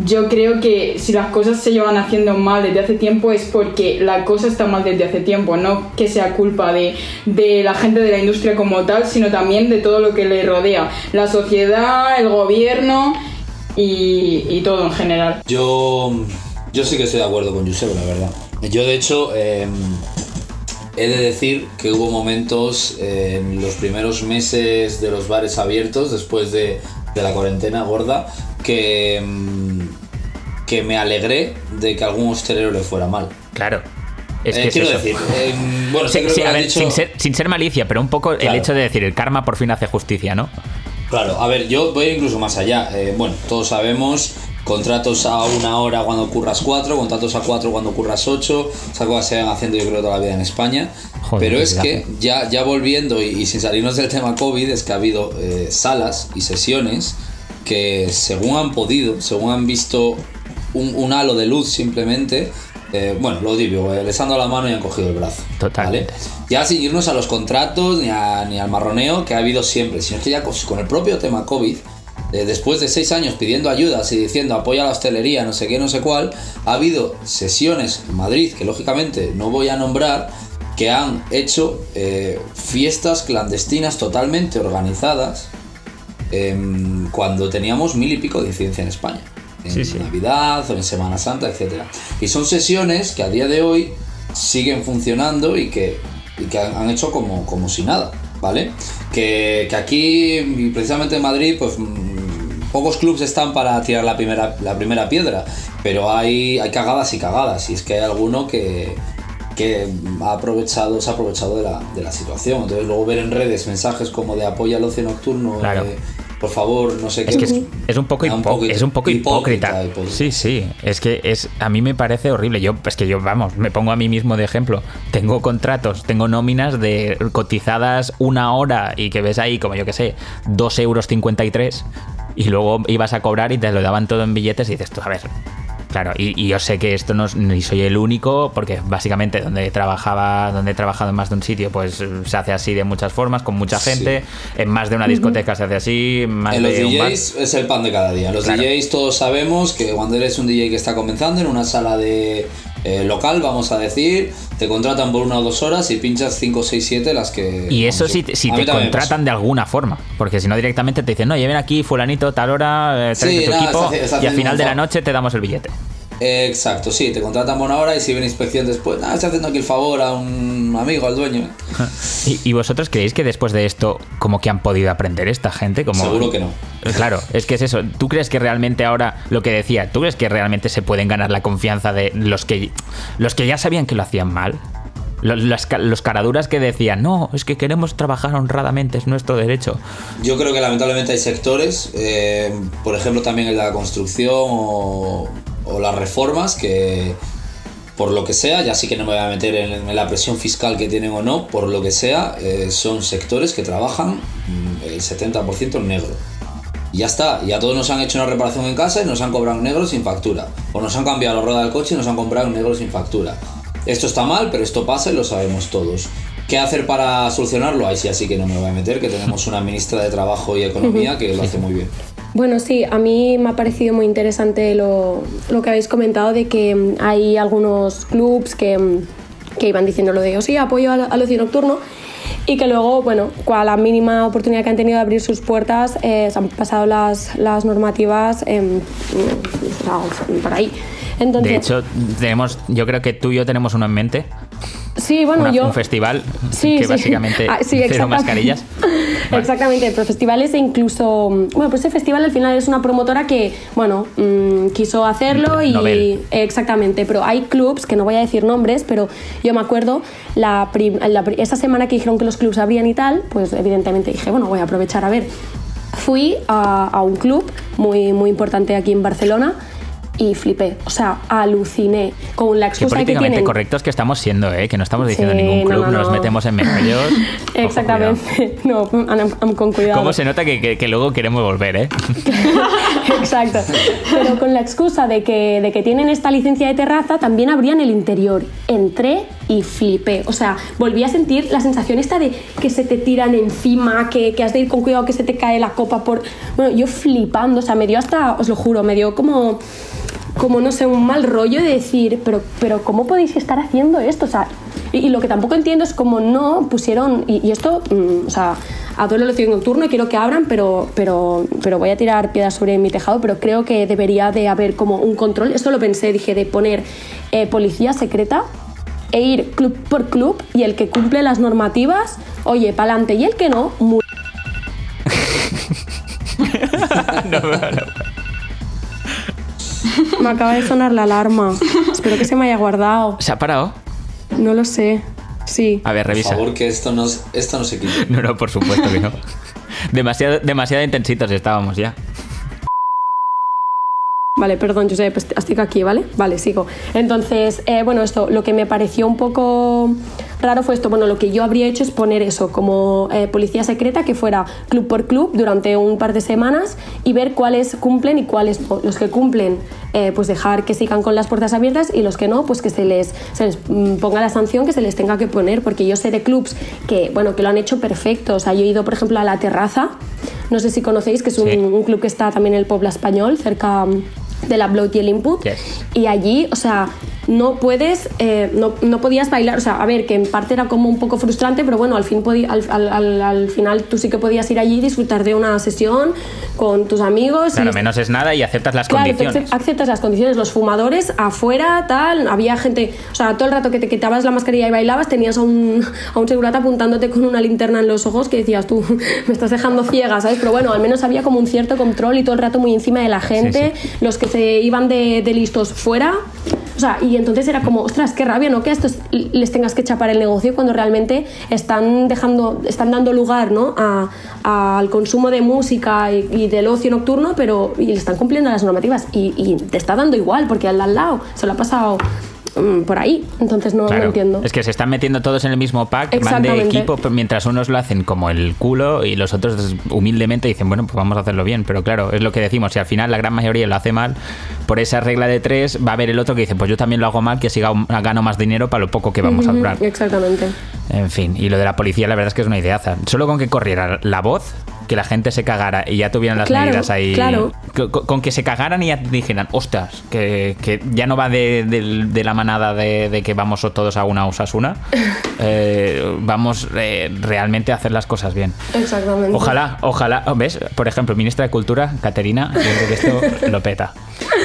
yo creo que si las cosas se llevan haciendo mal desde hace tiempo es porque la cosa está mal desde hace tiempo, no que sea culpa de, de la gente de la industria como tal, sino también de todo lo que le rodea. La sociedad, el gobierno y, y todo en general. Yo, yo sí que estoy de acuerdo con Josep, la verdad. Yo, de hecho, eh, he de decir que hubo momentos eh, en los primeros meses de los bares abiertos, después de, de la cuarentena gorda, que, mm, que me alegré de que algún hostelero le fuera mal. Claro. Es Eh, que es quiero eso. decir, eh, bueno, Sí, creo sí, que a lo has ver, dicho- sin, ser, sin ser malicia, pero un poco el hecho de decir el karma por fin hace justicia, ¿no? Claro, a ver, yo voy incluso más allá. Eh, bueno, todos sabemos contratos a una hora cuando curras cuatro, contratos a cuatro cuando curras ocho. Esas cosas se van haciendo yo creo toda la vida en España. Joder, Pero es que ya, ya volviendo y, y sin salirnos del tema COVID, es que ha habido eh, salas y sesiones que según han podido, según han visto un, un halo de luz simplemente, eh, bueno, lo digo, eh, les han dado la mano y han cogido el brazo. Totalmente. ¿vale? Ya sin irnos a los contratos ni, a- ni al marroneo que ha habido siempre, sino que ya con el propio tema COVID, eh, después de seis años pidiendo ayudas y diciendo apoya a la hostelería, no sé qué, no sé cuál, ha habido sesiones en Madrid, que lógicamente no voy a nombrar, que han hecho eh, fiestas clandestinas totalmente organizadas em, cuando teníamos mil y pico de incidencia en España. En Sí, sí. Navidad o en Semana Santa, etc. Y son sesiones que a día de hoy siguen funcionando y que, y que han hecho como, como si nada, ¿vale? Que, que aquí, precisamente en Madrid, pues pocos clubes están para tirar la primera, la primera piedra, pero hay, hay cagadas y cagadas, y es que hay alguno que, que ha aprovechado, se ha aprovechado de la, de la situación. Entonces luego ver en redes mensajes como de apoya al ocio nocturno, Claro. eh, por favor, no sé Es qué. que es, es un poco un poquito- es un poco hipócrita. Sí, sí. Es que es a mí me parece horrible. Yo es que yo vamos, me pongo a mí mismo de ejemplo. Tengo contratos, tengo nóminas de cotizadas una hora y que ves ahí como yo que sé, 2 euros 53 y luego ibas a cobrar y te lo daban todo en billetes y dices tú, a ver. Claro, y, y yo sé que esto no ni soy el único, porque básicamente donde trabajaba, donde he trabajado en más de un sitio, pues se hace así de muchas formas, con mucha Sí. gente. En más de una discoteca se hace así, más En los de bar. DJs es el pan de cada día. Los Claro. DJs todos sabemos que cuando eres un DJ que está comenzando en una sala de eh, local, vamos a decir, te contratan por una o dos horas y pinchas 5, 6, 7 las que... Y eso si, te- si contratan de alguna forma, porque si no directamente te dicen, no, lleven aquí fulanito tal hora, eh, tu equipo y al final de la noche te damos el billete. Eh, Exacto, sí, te contratan por una hora y si viene inspección después, nada, estoy haciendo aquí el favor a un amigo, al dueño. ¿Y, y vosotros creéis que después de esto, como que han podido aprender esta gente? Como... Seguro que no. Claro, es que es eso. ¿Tú crees que realmente ahora, lo que decía, ¿tú crees que realmente se pueden ganar la confianza de los que, los que ya sabían que lo hacían mal? Los caraduras que decían, no, es que queremos trabajar honradamente, es nuestro derecho. Yo creo que lamentablemente hay sectores, eh, por ejemplo también en la construcción o, o las reformas, que por lo que sea, ya sí que no me voy a meter en, la presión fiscal que tienen o no, por lo que sea, eh, son sectores que trabajan mm, el 70% en negro. Y ya está, y a todos nos han hecho una reparación en casa y nos han cobrado en negro sin factura. O nos han cambiado la rueda del coche y nos han comprado en negro sin factura. Esto está mal, pero esto pasa y lo sabemos todos. ¿Qué hacer para solucionarlo? Ahí sí, así que no me voy a meter, que tenemos una ministra de Trabajo y Economía que lo hace muy bien. Bueno, sí, a mí me ha parecido muy interesante lo, lo que habéis comentado de que mm, hay algunos clubs que, mm, que iban diciendo lo de, oh, sí, apoyo al, al ocio nocturno y que luego, bueno, a la mínima oportunidad que han tenido de abrir sus puertas, eh, se han pasado las, las normativas sea, por ahí. Entonces, De hecho, tenemos, yo creo que tú y yo tenemos uno en mente, sí, bueno, una- yo... un festival Sí, que sí. básicamente Ah, sí, cero mascarillas. Vale. Exactamente, pero festivales e incluso. Bueno, pues ese festival al final es una promotora que, bueno, mm, quiso hacerlo y. Nobel. Exactamente, pero hay clubs, que no voy a decir nombres, pero yo me acuerdo, la, esa semana que dijeron que los clubs abrían y tal, pues evidentemente dije, bueno, voy a aprovechar a ver. Fui a, a un club muy, muy importante aquí en Barcelona y flipé, o sea, aluciné con la Qué excusa que políticamente tienen. correctos que estamos siendo, ¿eh? que no estamos diciendo Sí, ningún club, no, nos no. metemos en meollos. Exactamente, no, con cuidado. ¿Cómo se nota que, que- que luego queremos volver, eh? Exacto. Pero con la excusa de que, de que tienen esta licencia de terraza, también abrían el interior. Entré y flipé. O sea, volví a sentir la sensación esta de que se te tiran encima, que, que has de ir con cuidado que se te cae la copa por... Bueno, yo flipando, o sea, me dio hasta, os lo juro, me dio como como no sé, un mal rollo de decir, pero, pero ¿cómo podéis estar haciendo esto? O sea, y, lo que tampoco entiendo es cómo no pusieron, y, y esto, mm, o sea, adoro el ocio nocturno y quiero que abran, pero, pero, pero voy a tirar piedras sobre mi tejado, pero creo que debería de haber como un control, esto lo pensé, dije, de poner eh, policía secreta e ir club por club y el que cumple las normativas, oye, pa'lante, y el que no, mu- Me acaba de sonar la alarma. Espero que se me haya guardado. ¿Se ha parado? No lo sé. Sí. A ver, Por revisa. favor, que esto no, esto no se quite. No, no, por supuesto que no. Demasiado, demasiado intensitos estábamos ya. Vale, perdón, Josep, est- estic aquí, ¿vale? Vale, sigo. Entonces, eh, bueno, esto, lo que me pareció un poco raro fue esto. Bueno, lo que yo habría hecho es poner eso como eh, policía secreta, que fuera club por club durante un par de semanas y ver cuáles cumplen y cuáles no. Los que cumplen, eh, pues dejar que sigan con las puertas abiertas y los que no, pues que se les, se les mm, ponga la sanción que se les tenga que poner. Porque yo sé de clubs que, bueno, que lo han hecho perfecto. O sea, yo he ido, por ejemplo, a La Terraza. No sé si conocéis, que es un, Sí. un club que está también en el Puebla Español, cerca de la y el Input. Yes. Y allí, o sea, no puedes, eh, no, no podías bailar, o sea, a ver, que en parte era como un poco frustrante, pero bueno, al, fin podí- al, al- al- al final tú sí que podías ir allí y disfrutar de una sesión con tus amigos. Claro, y menos es nada y aceptas las Claro, condiciones. acep- aceptas las condiciones, los fumadores afuera, tal, había gente, o sea, todo el rato que te quitabas la mascarilla y bailabas tenías a un, a un segurata apuntándote con una linterna en los ojos que decías tú, me estás dejando ciega, ¿sabes? Pero bueno, al menos había como un cierto control y todo el rato muy encima de la gente, los que se iban de, de listos fuera, o sea, y entonces era como, ostras, qué rabia, ¿no? Que a estos les tengas que chapar el negocio cuando realmente están dejando, están dando lugar, ¿no? Al consumo de música y, y del ocio nocturno, pero y le están cumpliendo las normativas y, y te está dando igual porque al lado se lo ha pasado por ahí, entonces no, no Claro, entiendo. Es que se están metiendo todos en el mismo pack, van de equipo, mientras unos lo hacen como el culo y los otros humildemente dicen, bueno, pues vamos a hacerlo bien. Pero claro, es lo que decimos, si al final la gran mayoría lo hace mal, por esa regla de tres va a haber el otro que dice, pues yo también lo hago mal, que siga gano más dinero para lo poco que vamos a durar. Exactamente. En fin, y lo de la policía, la verdad es que es una ideaza. Solo con que corriera la voz, que la gente se cagara y ya tuvieran las Claro, medidas ahí. claro. Con, con que se cagaran y ya dijeran, ostras, que, que ya no va de, de- de la manada de, de que vamos todos a una Osasuna. Eh, vamos eh, realmente a hacer las cosas bien. Exactamente. Ojalá, ojalá. ¿Ves? Por ejemplo, ministra de Cultura, Caterina, yo creo que esto lo peta.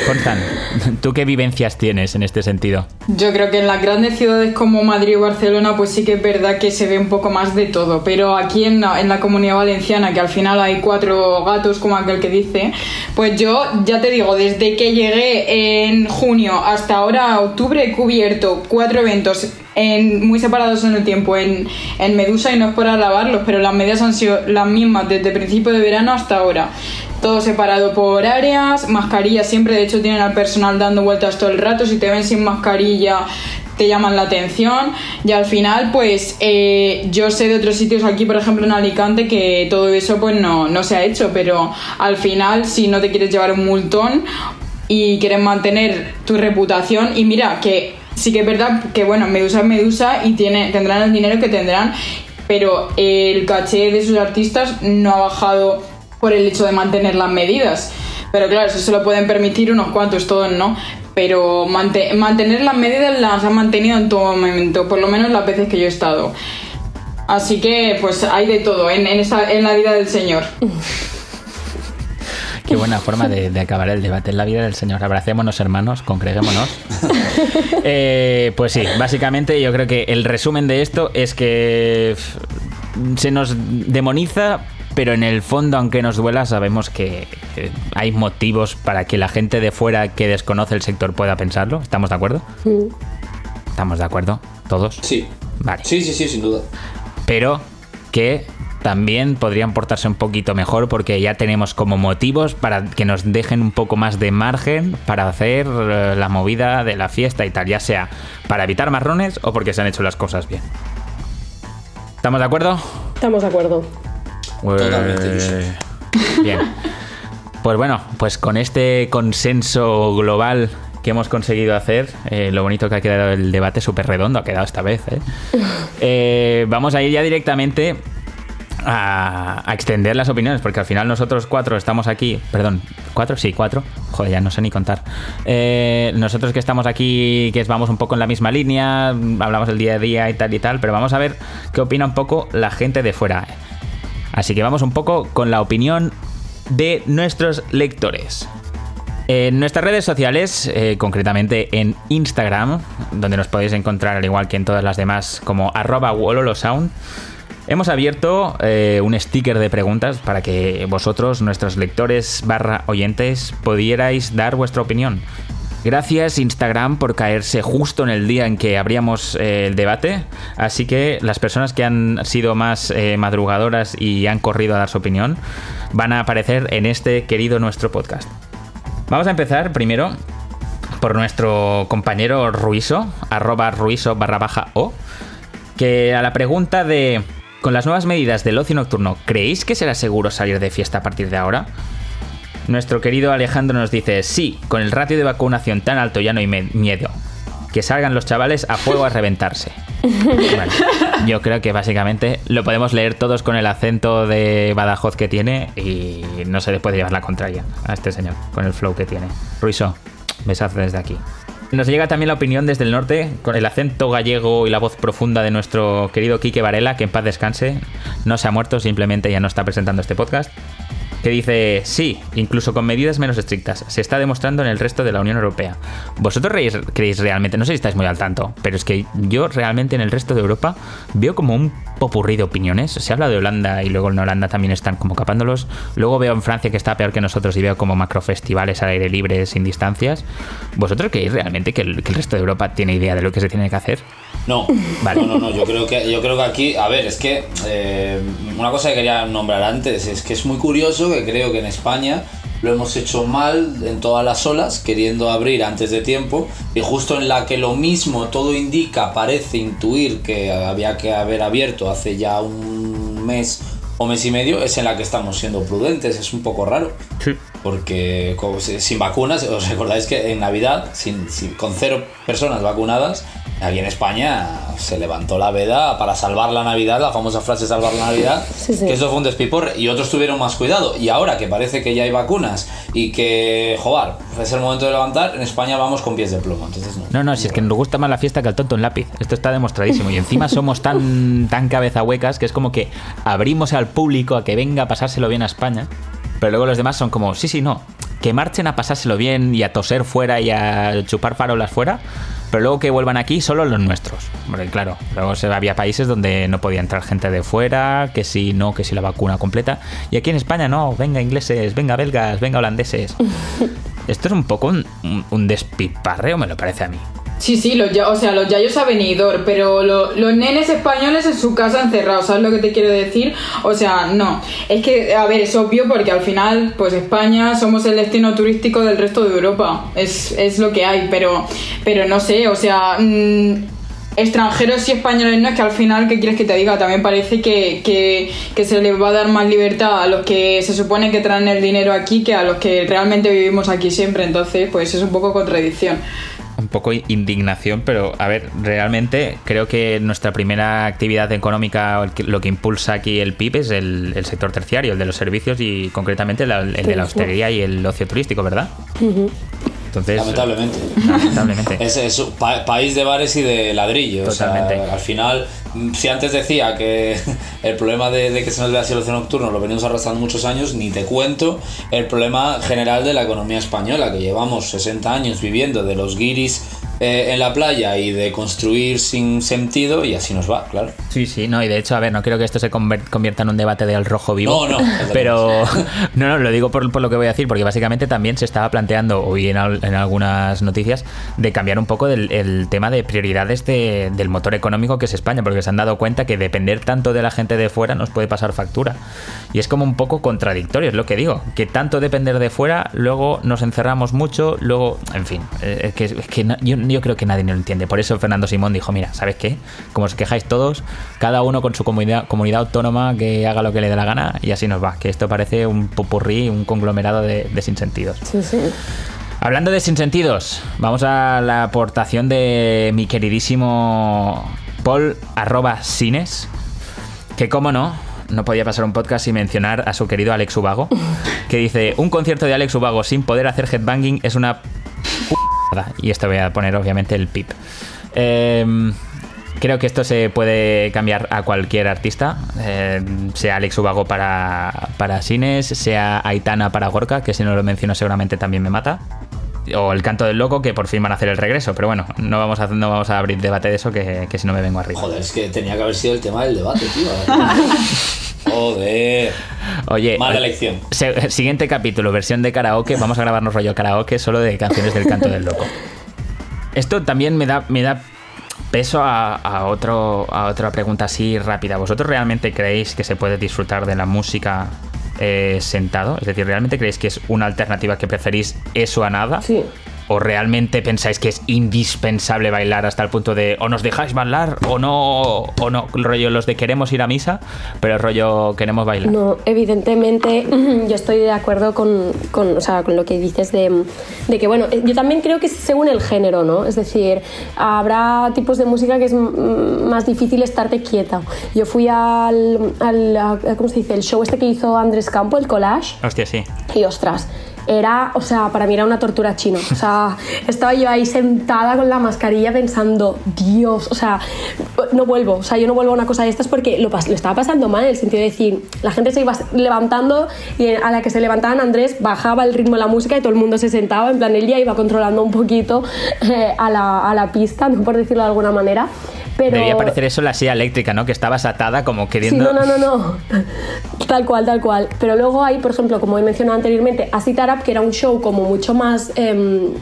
Constan, ¿tú qué vivencias tienes en este sentido? Yo creo que en las grandes ciudades como Madrid o Barcelona, pues sí que es verdad que se ve un poco más de todo. Pero aquí en la comunidad valenciana, que al final hay cuatro gatos, como aquel que dice, pues yo ya te digo, desde que llegué en junio hasta ahora, octubre, he cubierto cuatro eventos. Muy separados en el tiempo en, en Medusa y no es por alabarlos, pero las medidas han sido las mismas desde principio de verano hasta ahora. Todo separado por áreas, mascarillas siempre, de hecho tienen al personal dando vueltas todo el rato, si te ven sin mascarilla te llaman la atención. Y al final pues eh, yo sé de otros sitios aquí por ejemplo en Alicante que todo eso pues no, no se ha hecho pero al final si no te quieres llevar un multón y quieres mantener tu reputación y mira que sí que es verdad que bueno Medusa es Medusa y tiene, tendrán el dinero que tendrán pero el caché de sus artistas no ha bajado por el hecho de mantener las medidas. Pero claro, eso se lo pueden permitir unos cuantos, todos no. Pero mante- mantener las medidas las han mantenido en todo momento, por lo menos las veces que yo he estado. Así que pues hay de todo en, en la vida del Señor. Qué buena forma de, de acabar el debate en la vida del Señor. Abracémonos, hermanos, congreguémonos. Eh, pues sí, básicamente yo creo que el resumen de esto es que se nos demoniza, pero en el fondo, aunque nos duela, sabemos que, hay motivos para que la gente de fuera que desconoce el sector pueda pensarlo. ¿Estamos de acuerdo? ¿Estamos de acuerdo? ¿Todos? Sí. Vale. Sí, sí, sí, sin duda. pero que también podrían portarse un poquito mejor porque ya tenemos como motivos para que nos dejen un poco más de margen para hacer eh, la movida de la fiesta y tal, ya sea para evitar marrones o porque se han hecho las cosas bien. ¿Estamos de acuerdo? Estamos de acuerdo. Totalmente, Josep. Bien. Pues bueno, pues con este consenso global que hemos conseguido hacer. Eh, lo bonito que ha quedado el debate, súper redondo ha quedado esta vez. ¿eh? Eh, vamos a ir ya directamente a, extender las opiniones, porque al final nosotros cuatro estamos aquí, perdón, cuatro, sí, cuatro, joder, ya no sé ni contar. Eh, nosotros que estamos aquí, que vamos un poco en la misma línea, hablamos del día a día y tal y tal, pero vamos a ver qué opina un poco la gente de fuera. Así que vamos un poco con la opinión de nuestros lectores. En nuestras redes sociales, eh, concretamente en Instagram, donde nos podéis encontrar al igual que en todas las demás como arroba wololosound, hemos abierto eh, un sticker de preguntas para que vosotros, nuestros lectores barra oyentes, pudierais dar vuestra opinión. Gracias Instagram por caerse justo en el día en que abríamos eh, el debate. Así que las personas que han sido más eh, madrugadoras y han corrido a dar su opinión van a aparecer en este querido nuestro podcast. Vamos a empezar primero por nuestro compañero Ruiso, arroba ruiso barra baja o, que a la pregunta de, con las nuevas medidas del ocio nocturno, ¿creéis que será seguro salir de fiesta a partir de ahora? Nuestro querido Alejandro nos dice, sí, con el ratio de vacunación tan alto ya no hay miedo. Que salgan los chavales a fuego a reventarse. Bueno, yo creo que básicamente lo podemos leer todos con el acento de Badajoz que tiene y no se le puede llevar la contraria a este señor con el flow que tiene. Ruiso, besazo desde aquí. Nos llega también la opinión desde el norte, con el acento gallego y la voz profunda de nuestro querido Quique Varela, que en paz descanse. No se ha muerto, simplemente ya no está presentando este podcast. Que dice, sí, incluso con medidas menos estrictas, se está demostrando en el resto de la Unión Europea. ¿Vosotros reís- creéis realmente, no sé si estáis muy al tanto, pero es que yo realmente en el resto de Europa veo como un popurrí de opiniones. Se habla de Holanda y luego en Holanda también están como capándolos. Luego veo en Francia que está peor que nosotros y veo como macrofestivales al aire libre sin distancias. ¿Vosotros creéis realmente que el, que el resto de Europa tiene idea de lo que se tiene que hacer? No, Vale. no, no, no, yo creo que yo creo que aquí, a ver, es que eh, una cosa que quería nombrar antes es que es muy curioso que creo que en España lo hemos hecho mal en todas las olas, queriendo abrir antes de tiempo y justo en la que lo mismo todo indica, parece intuir que había que haber abierto hace ya un mes o mes y medio, es en la que estamos siendo prudentes, es un poco raro. Sí. Porque sin vacunas, os recordáis que en Navidad, sin, sin- con cero personas vacunadas, aquí en España se levantó la veda para salvar la Navidad, la famosa frase salvar la Navidad, Sí, sí. que eso fue un despiporre y otros tuvieron más cuidado. Y ahora que parece que ya hay vacunas y que, joder, es el momento de levantar, en España vamos con pies de plomo. Entonces, no. No, no, si es que nos gusta más la fiesta que el tonto en lápiz. Esto está demostradísimo. Y encima somos tan, tan cabeza huecas que es como que abrimos al público a que venga a pasárselo bien a España. Pero luego los demás son como, sí, sí, no. Que marchen a pasárselo bien y a toser fuera y a chupar farolas fuera. Pero luego que vuelvan aquí solo los nuestros. Porque claro, luego había países donde no podía entrar gente de fuera, que si no, que si la vacuna completa. Y aquí en España no, venga ingleses, venga belgas, venga holandeses. Esto es un poco un- un despiparreo, me lo parece a mí. Sí, sí, los, ya- o sea, los yayos a venidor, pero lo- los nenes españoles en su casa encerrados, ¿sabes lo que te quiero decir? O sea, no. Es que, a ver, es obvio porque al final, pues España somos el destino turístico del resto de Europa. Es, es lo que hay, pero, pero no sé, o sea, mm, extranjeros y españoles no es que al final, ¿qué quieres que te diga? También parece que, que, que se les va a dar más libertad a los que se supone que traen el dinero aquí que a los que realmente vivimos aquí siempre. Entonces, pues es un poco contradicción. Un poco indignación, pero a ver, realmente creo que nuestra primera actividad económica, lo que impulsa aquí el PIB es el, el sector terciario, el de los servicios y concretamente el, de la hostelería y el ocio turístico, ¿verdad? Entonces, Lamentablemente. lamentablemente. Es, es un pa- país de bares y de ladrillo. o sea, Totalmente. al final, si antes decía que el problema de, de que se nos vea ocio nocturno lo venimos arrastrando muchos años, ni te cuento el problema general de la economía española, que llevamos 60 años viviendo de los guiris eh, en la playa y de construir sin sentido, y así nos va, claro. Sí, sí, no, y de hecho, a ver, no quiero que esto se convierta en un debate del rojo vivo. No, no, Pero, no, no, lo digo por, por lo que voy a decir, porque básicamente también se estaba planteando, hoy en, al- en algunas noticias, de cambiar un poco del, el tema de prioridades de- del motor económico que es España, porque se han dado cuenta que depender tanto de la gente de fuera nos puede pasar factura. Y es como un poco contradictorio, es lo que digo, que tanto depender de fuera, luego nos encerramos mucho, luego, en fin, eh, es que, es que no- yo, yo creo que nadie lo entiende. Por eso Fernando Simón dijo, mira, ¿sabes qué? Como os quejáis todos, cada uno con su comunidad, comunidad autónoma que haga lo que le dé la gana y así nos va. Que esto parece un popurrí, un conglomerado de, de sinsentidos. Sí, sí. Hablando de sinsentidos, vamos a la aportación de mi queridísimo Paul arroba Sines, que como no, no podía pasar un podcast sin mencionar a su querido Alex Ubago, que dice, un concierto de Alex Ubago sin poder hacer headbanging es una... p***da". Y esto voy a poner obviamente el pip. Em, creo que esto se puede cambiar a cualquier artista, eh, sea Alex Ubago para, para Sines, sea Aitana para Gorka, que si no lo menciono seguramente también me mata. O el canto del loco, que por fin van a hacer el regreso. Pero bueno, no vamos a, no vamos a abrir debate de eso, que, que si no me vengo arriba. Joder, es que tenía que haber sido el tema del debate, tío. Joder. Oye, Mala oye, elección. siguiente capítulo, versión de karaoke. Vamos a grabarnos rollo karaoke solo de canciones del canto del loco. Esto también me da, me da peso a, a otro, a otra pregunta así rápida. ¿Vosotros realmente creéis que se puede disfrutar de la música eh, sentado? Es decir, ¿realmente creéis que es una alternativa que preferís eso a nada? Sí. ¿O realmente pensáis que es indispensable bailar hasta el punto de o nos dejáis bailar o no, o no, rollo los de queremos ir a misa, pero rollo queremos bailar? No, evidentemente yo estoy de acuerdo con, con, o sea, con lo que dices de, de que, bueno, yo también creo que es según el género, ¿no? Es decir, habrá tipos de música que es más difícil estarte quieta. Yo fui al, al ¿cómo se dice? El show este que hizo Andrés Campo, el collage, Hostia, sí. y ostras, era, o sea, para mí era una tortura china. O sea, estaba yo ahí sentada con la mascarilla pensando, Dios, o sea, no vuelvo. O sea, yo no vuelvo a una cosa de estas porque lo, lo estaba pasando mal en el sentido de decir, la gente se iba levantando y a la que se levantaban Andrés bajaba el ritmo de la música y todo el mundo se sentaba. En plan, él ya iba controlando un poquito eh, a, la, a la pista, ¿no? por decirlo de alguna manera. Pero... Debería parecer eso la silla eléctrica, ¿no? Que estabas atada como Sí, queriendo... no, no, no, no. Tal cual, tal cual. Pero luego hay, por ejemplo, como he mencionado anteriormente, Acid Arab, que era un show como mucho más em,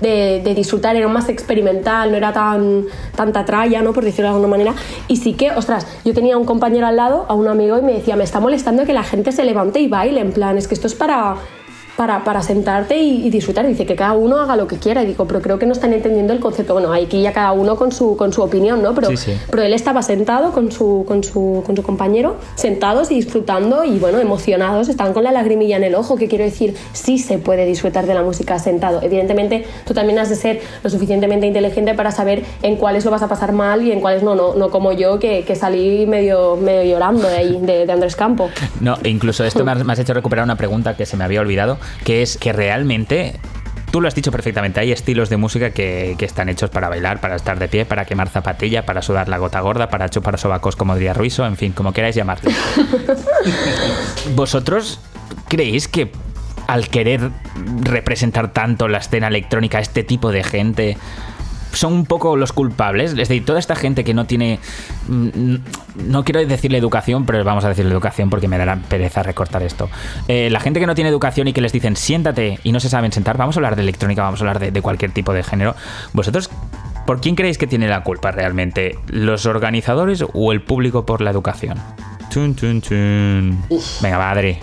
de, de disfrutar, era más experimental, no era tan tanta tralla, ¿no? Por decirlo de alguna manera. Y sí que, ostras, yo tenía un compañero al lado, a un amigo, y me decía, me está molestando que la gente se levante y baile, en plan, es que esto es para... Para, para sentarte y, y disfrutar. Dice que cada uno haga lo que quiera. Y digo, pero creo que no están entendiendo el concepto. Bueno, aquí ya cada uno con su, con su opinión, ¿no? Pero, Sí, sí. pero él estaba sentado con su, con, su, con su compañero, sentados y disfrutando y bueno, emocionados, estaban con la lagrimilla en el ojo, que quiero decir, sí se puede disfrutar de la música sentado. Evidentemente, tú también has de ser lo suficientemente inteligente para saber en cuáles lo vas a pasar mal y en cuáles no, no, no como yo, que, que salí medio, medio llorando de ahí, de, de Andrés Campo. No, incluso esto me has, me has hecho recuperar una pregunta que se me había olvidado, que es que realmente, tú lo has dicho perfectamente, hay estilos de música que, que están hechos para bailar, para estar de pie, para quemar zapatilla, para sudar la gota gorda, para chupar sobacos como diría Ruiso, en fin, como queráis llamarlo. ¿Vosotros creéis que al querer representar tanto la escena electrónica a este tipo de gente, son un poco los culpables. Es decir, toda esta gente que no tiene. mm, No quiero decirle educación, pero vamos a decirle educación porque me dará pereza recortar esto. Eh, la gente que no tiene educación y que les dicen siéntate y no se saben sentar, vamos a hablar de electrónica, vamos a hablar de, de cualquier tipo de género. ¿Vosotros por quién creéis que tiene la culpa realmente? ¿Los organizadores o el público por la educación? Chun, chun, chun. Venga, va, Adri.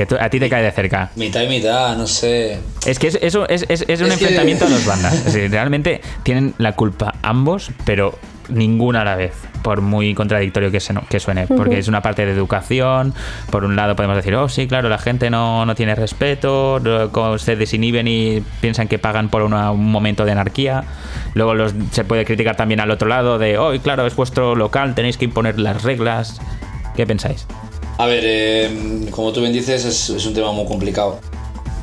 Que tú- a ti te cae de cerca. Mitad y mitad, no sé. Es que es- eso es, es- es un Es que- enfrentamiento a dos bandas. Es decir, realmente tienen la culpa ambos, pero ninguna a la vez, por muy contradictorio que, se, que suene. Porque es una parte de educación. Por un lado podemos decir, oh, sí, claro, la gente no, no tiene respeto, no- se desinhiben y piensan que pagan por una- un momento de anarquía. Luego los, se puede criticar también al otro lado de, oh, claro, es vuestro local, tenéis que imponer las reglas. ¿Qué pensáis? A ver, eh, como tú bien dices, es, un tema muy complicado.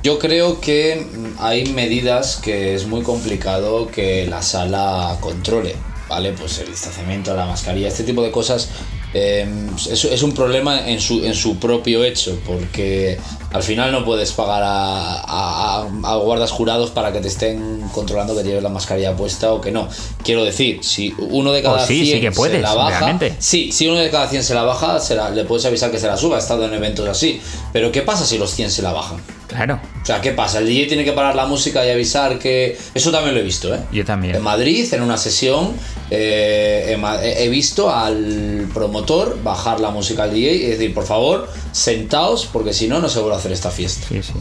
Yo creo que hay medidas que es muy complicado que la sala controle, ¿vale? Pues el distanciamiento, la mascarilla, este tipo de cosas eh, es, es un problema en su, en su propio hecho, porque al final no puedes pagar a, a- guardas jurados para que te estén controlando que lleves la mascarilla puesta o que no. Quiero decir, si uno de cada O sí, 100 sí que se la baja, realmente. Sí, si uno de cada 100 se la baja, se la- le puedes avisar que se la suba. He estado en eventos así. Pero ¿qué pasa si los 100 se la bajan? Claro, O sea, ¿qué pasa? El DJ tiene que parar la música y avisar que... Eso también lo he visto, ¿eh? yo también. En Madrid, en una sesión, eh, he visto al promotor bajar la música al DJ y decir, por favor, sentaos, porque si no, no se vuelve a hacer esta fiesta. Sí, sí.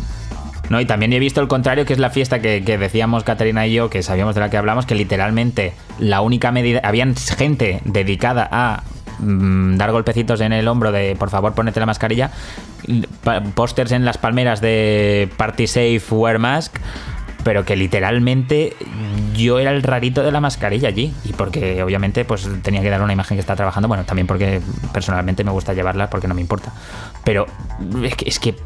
No, y también he visto el contrario, que es la fiesta que, que decíamos Caterina y yo, que sabíamos de la que hablamos, que literalmente la única medida. Habían gente dedicada a mm, dar golpecitos en el hombro de por favor ponete la mascarilla, pósters en las palmeras de Party Safe, Wear Mask. pero que literalmente yo era el rarito de la mascarilla allí. Y porque obviamente pues tenía que dar una imagen que está trabajando. Bueno, también porque personalmente me gusta llevarla porque no me importa. Pero es que, es que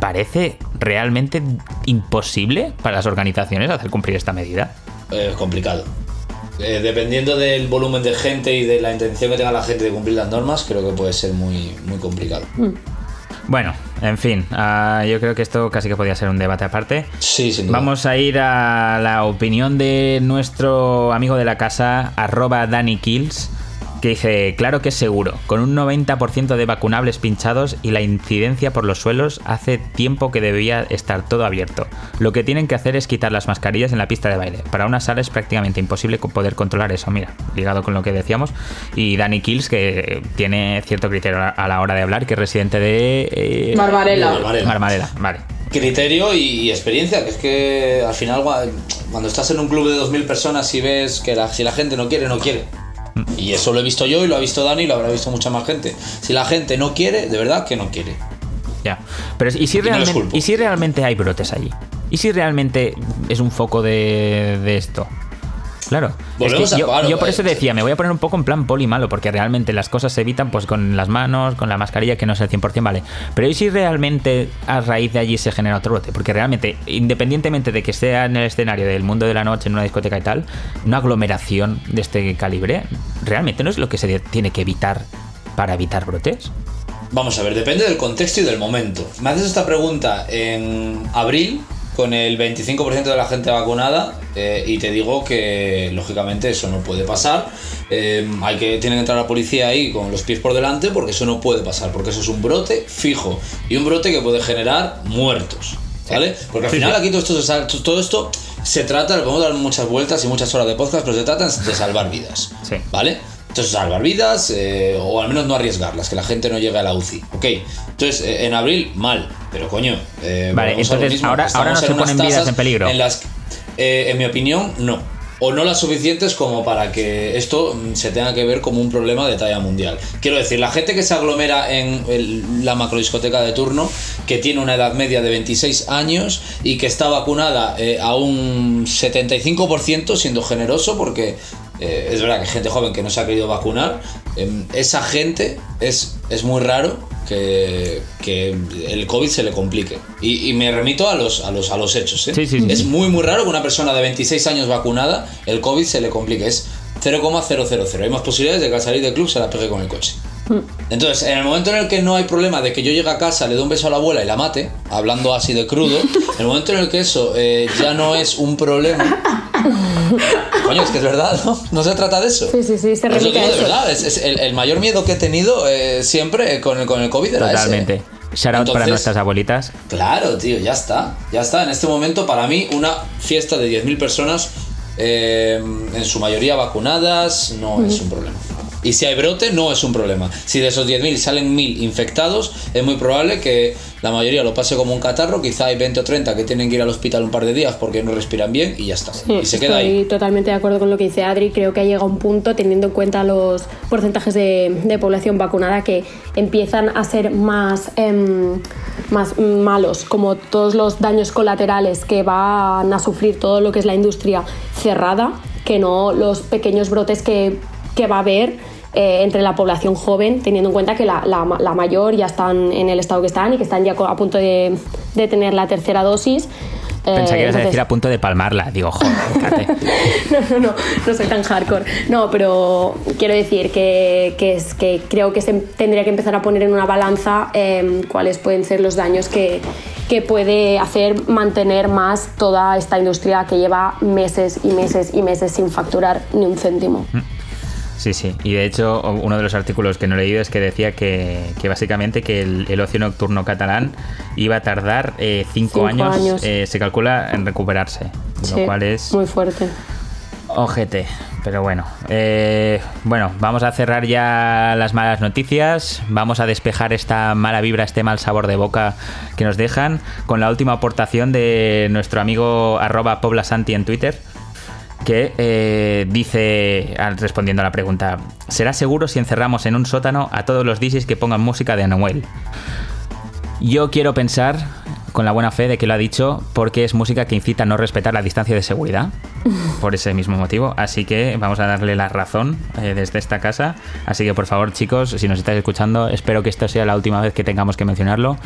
parece realmente imposible para las organizaciones hacer cumplir esta medida. Es complicado. Eh, dependiendo del volumen de gente y de la intención que tenga la gente de cumplir las normas, creo que puede ser muy, muy complicado. Bueno, en fin, uh, yo creo que esto casi que podría ser un debate aparte. Sí, sin duda. Vamos a ir a la opinión de nuestro amigo de la casa, arroba Danny Kills que dice, claro que es seguro, con un 90% de vacunables pinchados y la incidencia por los suelos hace tiempo que debía estar todo abierto. Lo que tienen que hacer es quitar las mascarillas en la pista de baile. Para una sala es prácticamente imposible poder controlar eso, mira, ligado con lo que decíamos. Y Danny Kills, que tiene cierto criterio a la hora de hablar, que es residente de... Eh, Marmarela. Marmarela. Marmarela, vale criterio y, experiencia, que es que al final cuando estás en un club de 2.000 personas y ves que la, si la gente no quiere, no quiere. Y eso lo he visto yo y lo ha visto Dani y lo habrá visto mucha más gente. Si la gente no quiere, de verdad que no quiere. Ya. Pero ¿y si, realmente, ¿y si realmente hay brotes allí? ¿Y si realmente es un foco de, de esto? Claro. yo, por eso decía, me voy a poner un poco en plan poli malo, porque realmente las cosas se evitan pues con las manos, con la mascarilla, que no es el 100% vale. Pero ¿y si realmente a raíz de allí se genera otro brote? Porque realmente, independientemente de que sea en el escenario del mundo de la noche, en una discoteca y tal, una aglomeración de este calibre, realmente no es lo que se tiene que evitar para evitar brotes. Vamos a ver, depende del contexto y del momento. Me haces esta pregunta en abril con el 25% de la gente vacunada eh, y te digo que lógicamente eso no puede pasar. Eh, hay que tiene que entrar la policía ahí con los pies por delante porque eso no puede pasar, porque eso es un brote fijo y un brote que puede generar muertos. ¿Vale? Porque al final aquí todo esto, todo esto se trata, le podemos dar muchas vueltas y muchas horas de podcast, pero se trata de salvar vidas. ¿Vale? Entonces, salvar vidas eh, o al menos no arriesgarlas, que la gente no llegue a la UCI. Ok, entonces eh, en abril, mal, pero coño. Eh, vale, entonces ahora, ahora no se ponen vidas en peligro. En, las, en mi opinión, no. O no las suficientes como para que esto mm, se tenga que ver como un problema de talla mundial. Quiero decir, la gente que se aglomera en la macrodiscoteca de turno, que tiene una edad media de 26 años y que está vacunada a un 75%, siendo generoso, porque eh, es verdad que hay gente joven que no se ha querido vacunar. Em, esa gente es, es muy raro que, el COVID se le complique. Y, me remito a los, a los, a los hechos. ¿eh? Es muy, muy raro que una persona de 26 años vacunada, el COVID se le complique. Es 0,000. Hay más posibilidades de que al salir del club se la pegue con el coche. Entonces, en el momento en el que no hay problema de que yo llegue a casa, le dé un beso a la abuela y la mate, hablando así de crudo, en el momento en el que eso eh, ya no es un problema. Coño, es que es verdad, ¿no? No se trata de eso. Sí, sí, sí, se remite a eso. de verdad. Es, el, mayor miedo que he tenido eh, siempre con el, con el COVID era Totalmente. Shout out para nuestras abuelitas. Claro, tío, ya está. Ya está. En este momento, para mí, una fiesta de 10.000 personas, eh, en su mayoría vacunadas, no es un problema. Y si hay brote, no es un problema. Si de esos 10.000 salen 1.000 infectados, es muy probable que la mayoría lo pase como un catarro. Quizá hay 20 o 30 que tienen que ir al hospital un par de días porque no respiran bien y ya está. y se queda estoy totalmente de acuerdo con lo que dice Adri. Creo que ha llegado un punto, teniendo en cuenta los porcentajes de, población vacunada, que empiezan a ser más, em, más malos, como todos los daños colaterales que van a sufrir todo lo que es la industria cerrada, que no los pequeños brotes que, que va a haber eh, entre la población joven, teniendo en cuenta que la, la, mayor ya están en el estado que están y que están ya a punto de, de tener la tercera dosis. Pensé que ibas a decir a punto de palmarla. Digo, joder, no, no, no, no soy tan hardcore. No, pero quiero decir que, que, es, que creo que se tendría que empezar a poner en una balanza em, cuáles pueden ser los daños que, que puede hacer mantener más toda esta industria que lleva meses y meses y meses sin facturar ni un céntimo. Sí, sí. Y de hecho, uno de los artículos que no he leído es que decía que, básicamente que el, ocio nocturno catalán iba a tardar eh, cinco, años, eh, se calcula, en recuperarse. lo cual es. Muy fuerte. Ojete. Pero bueno. Eh, bueno, vamos a cerrar ya las malas noticias. Vamos a despejar esta mala vibra, este mal sabor de boca que nos dejan con la última aportación de nuestro amigo arroba poblasanti en Twitter que eh, dice, respondiendo a la pregunta, ¿será seguro si encerramos en un sótano a todos los DJs que pongan música de Anuel? Yo quiero pensar con la buena fe de que lo ha dicho porque es música que incita a no respetar la distancia de seguridad, por ese mismo motivo. Así que vamos a darle la razón eh, desde esta casa. Así que por favor, chicos, si nos estáis escuchando, espero que esta sea la última vez que tengamos que mencionarlo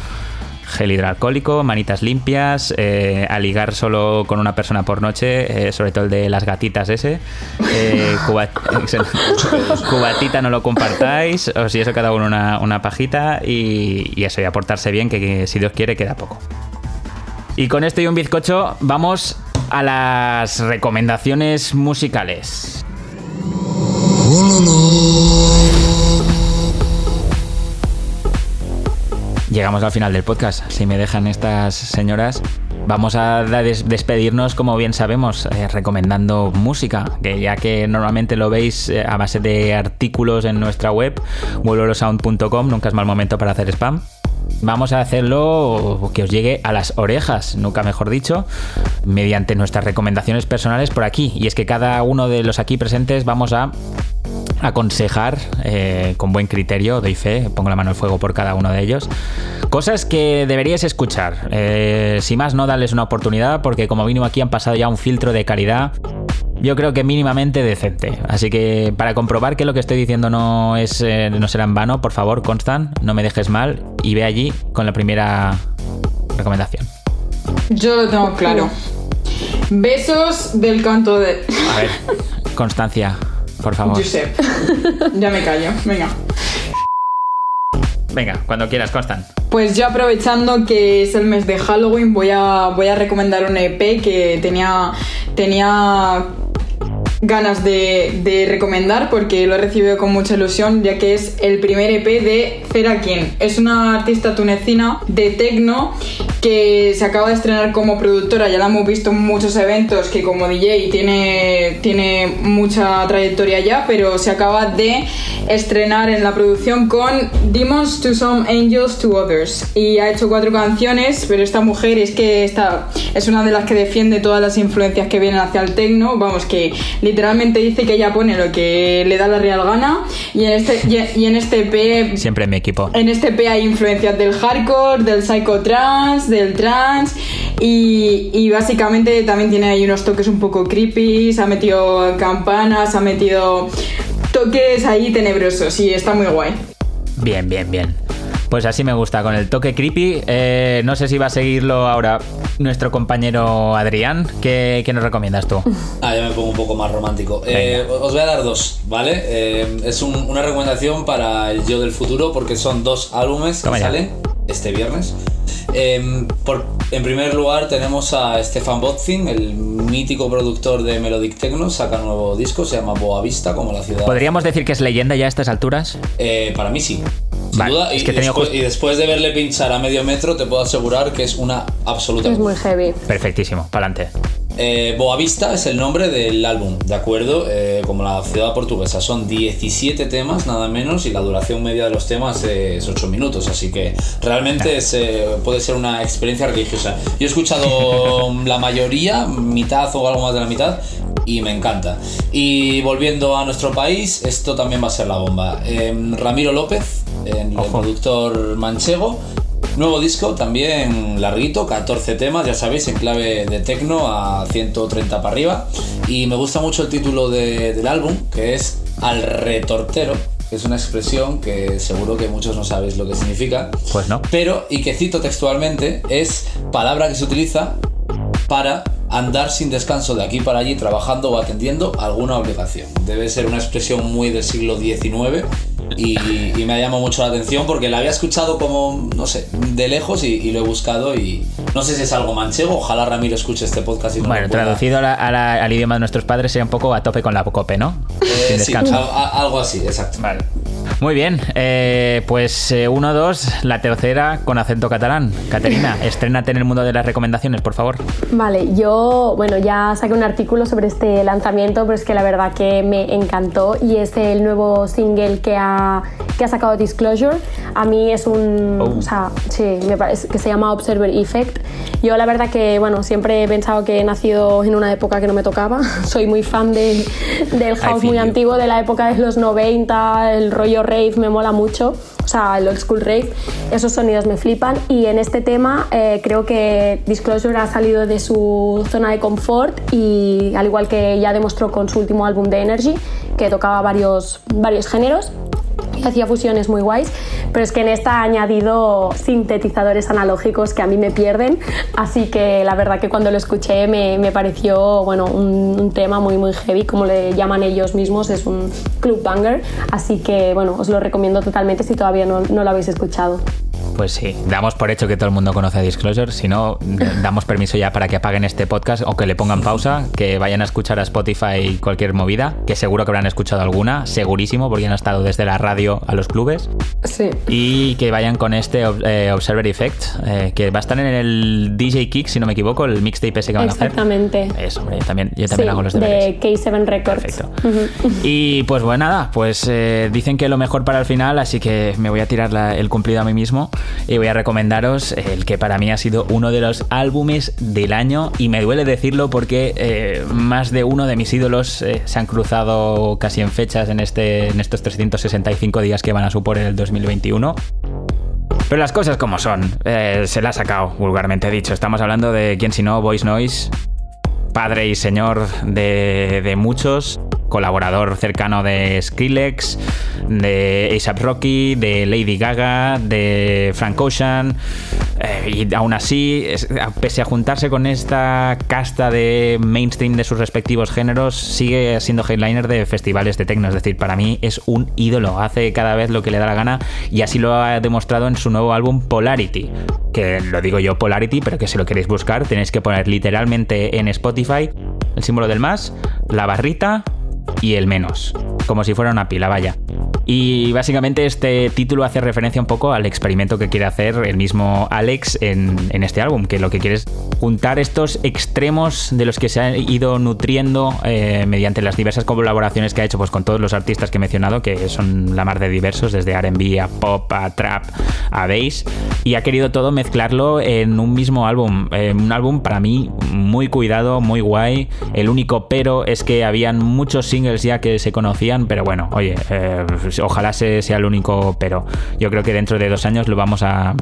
gel hidroalcohólico, manitas limpias, eh, a ligar solo con una persona por noche, eh, sobre todo el de las gatitas ese. Eh, cubatita no lo compartáis, o si eso cada uno una, pajita y, eso, y aportarse bien, que, si Dios quiere queda poco. Y con esto y un bizcocho vamos a las recomendaciones musicales. Llegamos al final del podcast. Si me dejan estas señoras, vamos a despedirnos, como bien sabemos, eh, recomendando música, que ya que normalmente lo veis eh, a base de artículos en nuestra web, vuelolosound.com, nunca es mal momento para hacer spam. Vamos a hacerlo que os llegue a las orejas, nunca mejor dicho, mediante nuestras recomendaciones personales por aquí. Y es que cada uno de los aquí presentes vamos a aconsejar eh, con buen criterio, doy fe, pongo la mano al fuego por cada uno de ellos. Cosas que deberíais escuchar. Eh, si más, no darles una oportunidad, porque como vino aquí han pasado ya un filtro de calidad. Yo creo que mínimamente decente. Así que para comprobar que lo que estoy diciendo no es eh, no será en vano, por favor, Constant, no me dejes mal y ve allí con la primera recomendación. Yo lo tengo claro. Besos del canto de. A ver, Constancia, por favor. Josep. Ya me callo. Venga. Venga, cuando quieras, Constan. Pues yo aprovechando que es el mes de Halloween, voy a, voy a recomendar un EP que tenía, tenía ganas de, recomendar porque lo he recibido con mucha ilusión ya que es el primer EP de Zerakin. Es una artista tunecina de techno que se acaba de estrenar como productora, ya la hemos visto en muchos eventos que como DJ tiene, tiene mucha trayectoria ya, pero se acaba de estrenar en la producción con Demons to Some Angels to Others. Y ha hecho cuatro canciones, pero esta mujer es que esta es una de las que defiende todas las influencias que vienen hacia el techno, vamos que literalmente dice que ella pone lo que le da la real gana y en este y en este EP siempre en mi equipo. en este EP hay influencias del hardcore del psychotrance del trance y, y básicamente también tiene ahí unos toques un poco creepy se ha metido campanas ha metido toques ahí tenebrosos y está muy guay. Bien bien bien pues así me gusta, con el toque creepy. Eh, no sé si va a seguirlo ahora nuestro compañero Adrián. ¿Qué, nos recomiendas tú? Ah, ya me pongo un poco más romántico. Eh, os voy a dar dos, ¿vale? Eh, es una recomendación para el yo del futuro porque son dos álbumes que salen este viernes. por, en primer lugar tenemos a Stefan Botzin, el mítico productor de Melodic Techno, saca un nuevo disco, se llama Boa Vista, como la ciudad. ¿Podríamos decir que es leyenda ya a estas alturas? para mí sí y, después, de verle pinchar a medio metro, te puedo asegurar que es una absoluta. Es muy heavy. Perfectísimo, para adelante. Eh, Boavista es el nombre del álbum, ¿de acuerdo? Eh, como la ciudad portuguesa. Son 17 temas, nada menos, y la duración media de los temas es 8 minutos. Así que realmente eh, puede ser una experiencia religiosa. Yo he escuchado la mayoría, mitad o algo más de la mitad, y me encanta. Y volviendo a nuestro país, esto también va a ser la bomba. Em, Ramiro López, el productor manchego, Nuevo disco, también larguito, 14 temas, ya sabéis, en clave de techno a 130 para arriba. Y me gusta mucho el título del álbum, que es Al Retortero, que es una expresión que seguro que muchos no sabéis lo que significa. Pues no. Pero, y que cito textualmente, es palabra que se utiliza para andar sin descanso de aquí para allí trabajando o atendiendo alguna obligación. Debe ser una expresión muy del siglo XIX y, me ha llamado mucho la atención porque la había escuchado como, no sé, de lejos y, lo he buscado y no sé si es algo manchego, ojalá Ramiro escuche este podcast y no Bueno, traducido al idioma de nuestros padres sería un poco a tope con la cope, ¿no? Eh, sí, algo así, exacto. Vale. Muy bien, eh, pues 1-2, eh, la tercera con acento catalán. Caterina, estrénate en el mundo de las recomendaciones, por favor. Vale, yo, bueno, ya saqué un artículo sobre este lanzamiento, pero es que la verdad que me encantó y es el nuevo single que ha que ha sacado Disclosure. A mí es un. Oh. O sea, sí, me parece que se llama Observer Effect. Yo, la verdad, que bueno, siempre he pensado que he nacido en una época que no me tocaba. Soy muy fan de, del house muy you. antiguo, de la época de los 90, el rollo rave me mola mucho. O sea, el old school rave, esos sonidos me flipan. Y en este tema eh, creo que Disclosure ha salido de su zona de confort y al igual que ya demostró con su último álbum de Energy, que tocaba varios, varios géneros hacía fusiones muy guays, pero es que en esta ha añadido sintetizadores analógicos que a mí me pierden, así que la verdad que cuando lo escuché me, me pareció bueno, un, tema muy muy heavy, como le llaman ellos mismos, es un club banger, así que bueno, os lo recomiendo totalmente si todavía no, no lo habéis escuchado. Pues sí, damos por hecho que todo el mundo conoce a Disclosure, si no, damos permiso ya para que apaguen este podcast o que le pongan pausa, que vayan a escuchar a Spotify cualquier movida, que seguro que habrán escuchado alguna, segurísimo, porque han estado desde la radio a los clubes, Sí. y que vayan con este eh, Observer Effect, eh, que va a estar en el DJ Kick, si no me equivoco, el mixtape ese que van a hacer. Exactamente. Eso, hombre, yo también, yo también Sí, hago los deberes. de K7 Records. Perfecto. Y pues bueno, nada, pues eh, dicen que lo mejor para el final, así que me voy a tirar la- el cumplido a mí mismo y voy a recomendaros el que para mí ha sido uno de los álbumes del año y me duele decirlo porque eh, más de uno de mis ídolos eh, se han cruzado casi en fechas en, este, en estos 365 días que van a suponer el 2021. Pero las cosas como son, eh, se la ha sacado, vulgarmente dicho. Estamos hablando de quién si no, Voice Noise, padre y señor de, muchos, colaborador cercano de Skrillex, de ASAP Rocky, de Lady Gaga, de Frank Ocean, eh, y aún así, es- pese a juntarse con esta casta de mainstream de sus respectivos géneros, sigue siendo headliner de festivales de techno, es decir, para mí es un ídolo, hace cada vez lo que le da la gana y así lo ha demostrado en su nuevo álbum Polarity, que lo digo yo Polarity, pero que si lo queréis buscar tenéis que poner literalmente en Spotify el símbolo del más, la barrita y el menos, como si fuera una pila, vaya. Y básicamente este título hace referencia un poco al experimento que quiere hacer el mismo Alex en, este álbum, que lo que quiere es juntar estos extremos de los que se ha ido nutriendo eh, mediante las diversas colaboraciones que ha hecho pues, con todos los artistas que he mencionado, que son la mar de diversos, desde RB a pop, a trap, a bass, y ha querido todo mezclarlo en un mismo álbum. Eh, un álbum para mí muy cuidado, muy guay. El único pero es que habían muchos singles ya que se conocían, pero bueno, oye, eh, ojalá se- sea el único pero. Yo creo que dentro de dos años lo vamos a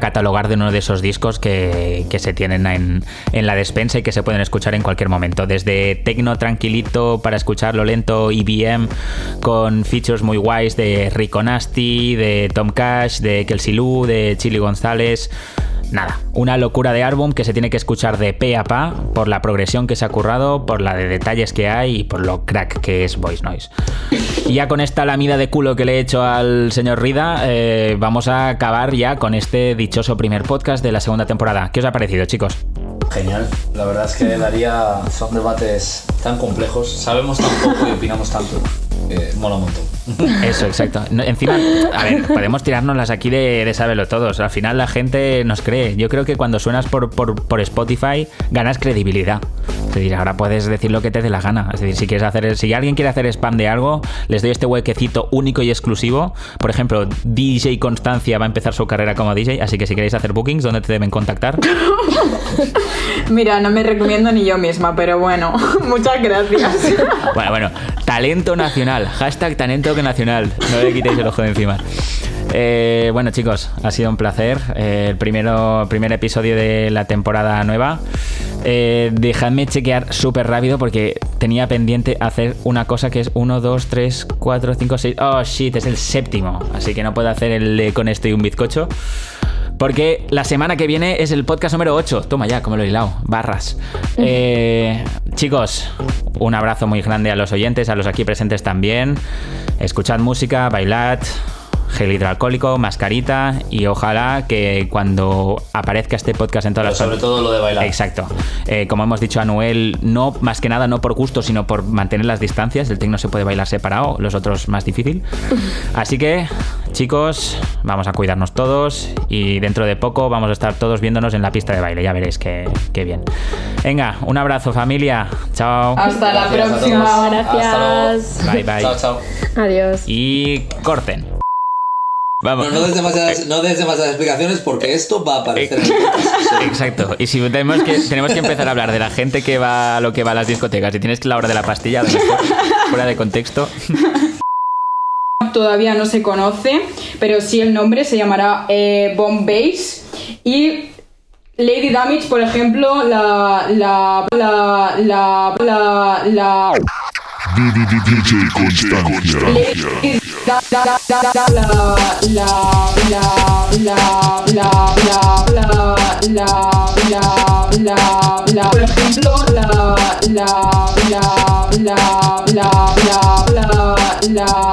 catalogar de uno de esos discos que, que se tienen en, en la despensa y que se pueden escuchar en cualquier momento. Desde tecno tranquilito para escucharlo lento, IBM con features muy guays de Rico Nasty, de Tom Cash, de Kelsey Lou, de Chili González. Nada, una locura de álbum que se tiene que escuchar de pe a pa por la progresión que se ha currado, por la de detalles que hay y por lo crack que es Voice Noise. Y ya con esta lamida de culo que le he hecho al señor Rida, eh, vamos a acabar ya con este dichoso primer podcast de la segunda temporada. ¿Qué os ha parecido, chicos? Genial. La verdad es que daría. Son debates tan complejos. Sabemos tan poco y opinamos tanto. Que mola un montón. Eso, exacto. No, encima, a ver, podemos tirárnoslas aquí de, de saberlo todos. Al final la gente nos cree. Yo creo que cuando suenas por, por, por Spotify ganas credibilidad. Es decir, ahora puedes decir lo que te dé la gana. Es decir, si quieres hacer, si alguien quiere hacer spam de algo, les doy este huequecito único y exclusivo. Por ejemplo, DJ Constancia va a empezar su carrera como DJ, así que si queréis hacer bookings, ¿dónde te deben contactar? Mira, no me recomiendo ni yo misma, pero bueno, muchas gracias. Bueno, bueno, talento nacional. Hashtag talento que nacional. No le quitéis el ojo de encima. Eh, bueno, chicos, ha sido un placer. Eh, el primero, primer episodio de la temporada nueva. Eh, dejadme chequear súper rápido porque tenía pendiente hacer una cosa que es 1, 2, 3, 4, 5, 6. Oh, shit, es el séptimo. Así que no puedo hacer el de con esto y un bizcocho. Porque la semana que viene es el podcast número 8. Toma ya, como lo he hilado. Barras. Eh, chicos, un abrazo muy grande a los oyentes, a los aquí presentes también. Escuchad música, bailad, gel hidroalcohólico, mascarita y ojalá que cuando aparezca este podcast en todas Pero las sobre todo lo de bailar. Exacto. Eh, como hemos dicho a Noel, no más que nada no por gusto, sino por mantener las distancias. El tecno se puede bailar separado, los otros más difícil. Así que, chicos, vamos a cuidarnos todos y dentro de poco vamos a estar todos viéndonos en la pista de baile. Ya veréis que, que bien. Venga, un abrazo familia. Chao. Hasta la Gracias próxima. todos. Hasta luego. Gracias. Bye bye. Chao, chao. Adiós. Y corten. Vamos. No, no des, demasiadas, no des demasiadas explicaciones porque esto va a aparecer en el podcast. Exacto. Y si tenemos que, tenemos que empezar a hablar de la gente que va a lo que va a las discotecas y tienes la hora de la pastilla, a lo mejor, fuera de contexto. Todavía no se conoce, pero sí el nombre se llamará eh, Bomb Base. Y Lady Damage, por ejemplo, la. la. la. la. la. la DJ Constancia. La la la por ejemplo la la la la la la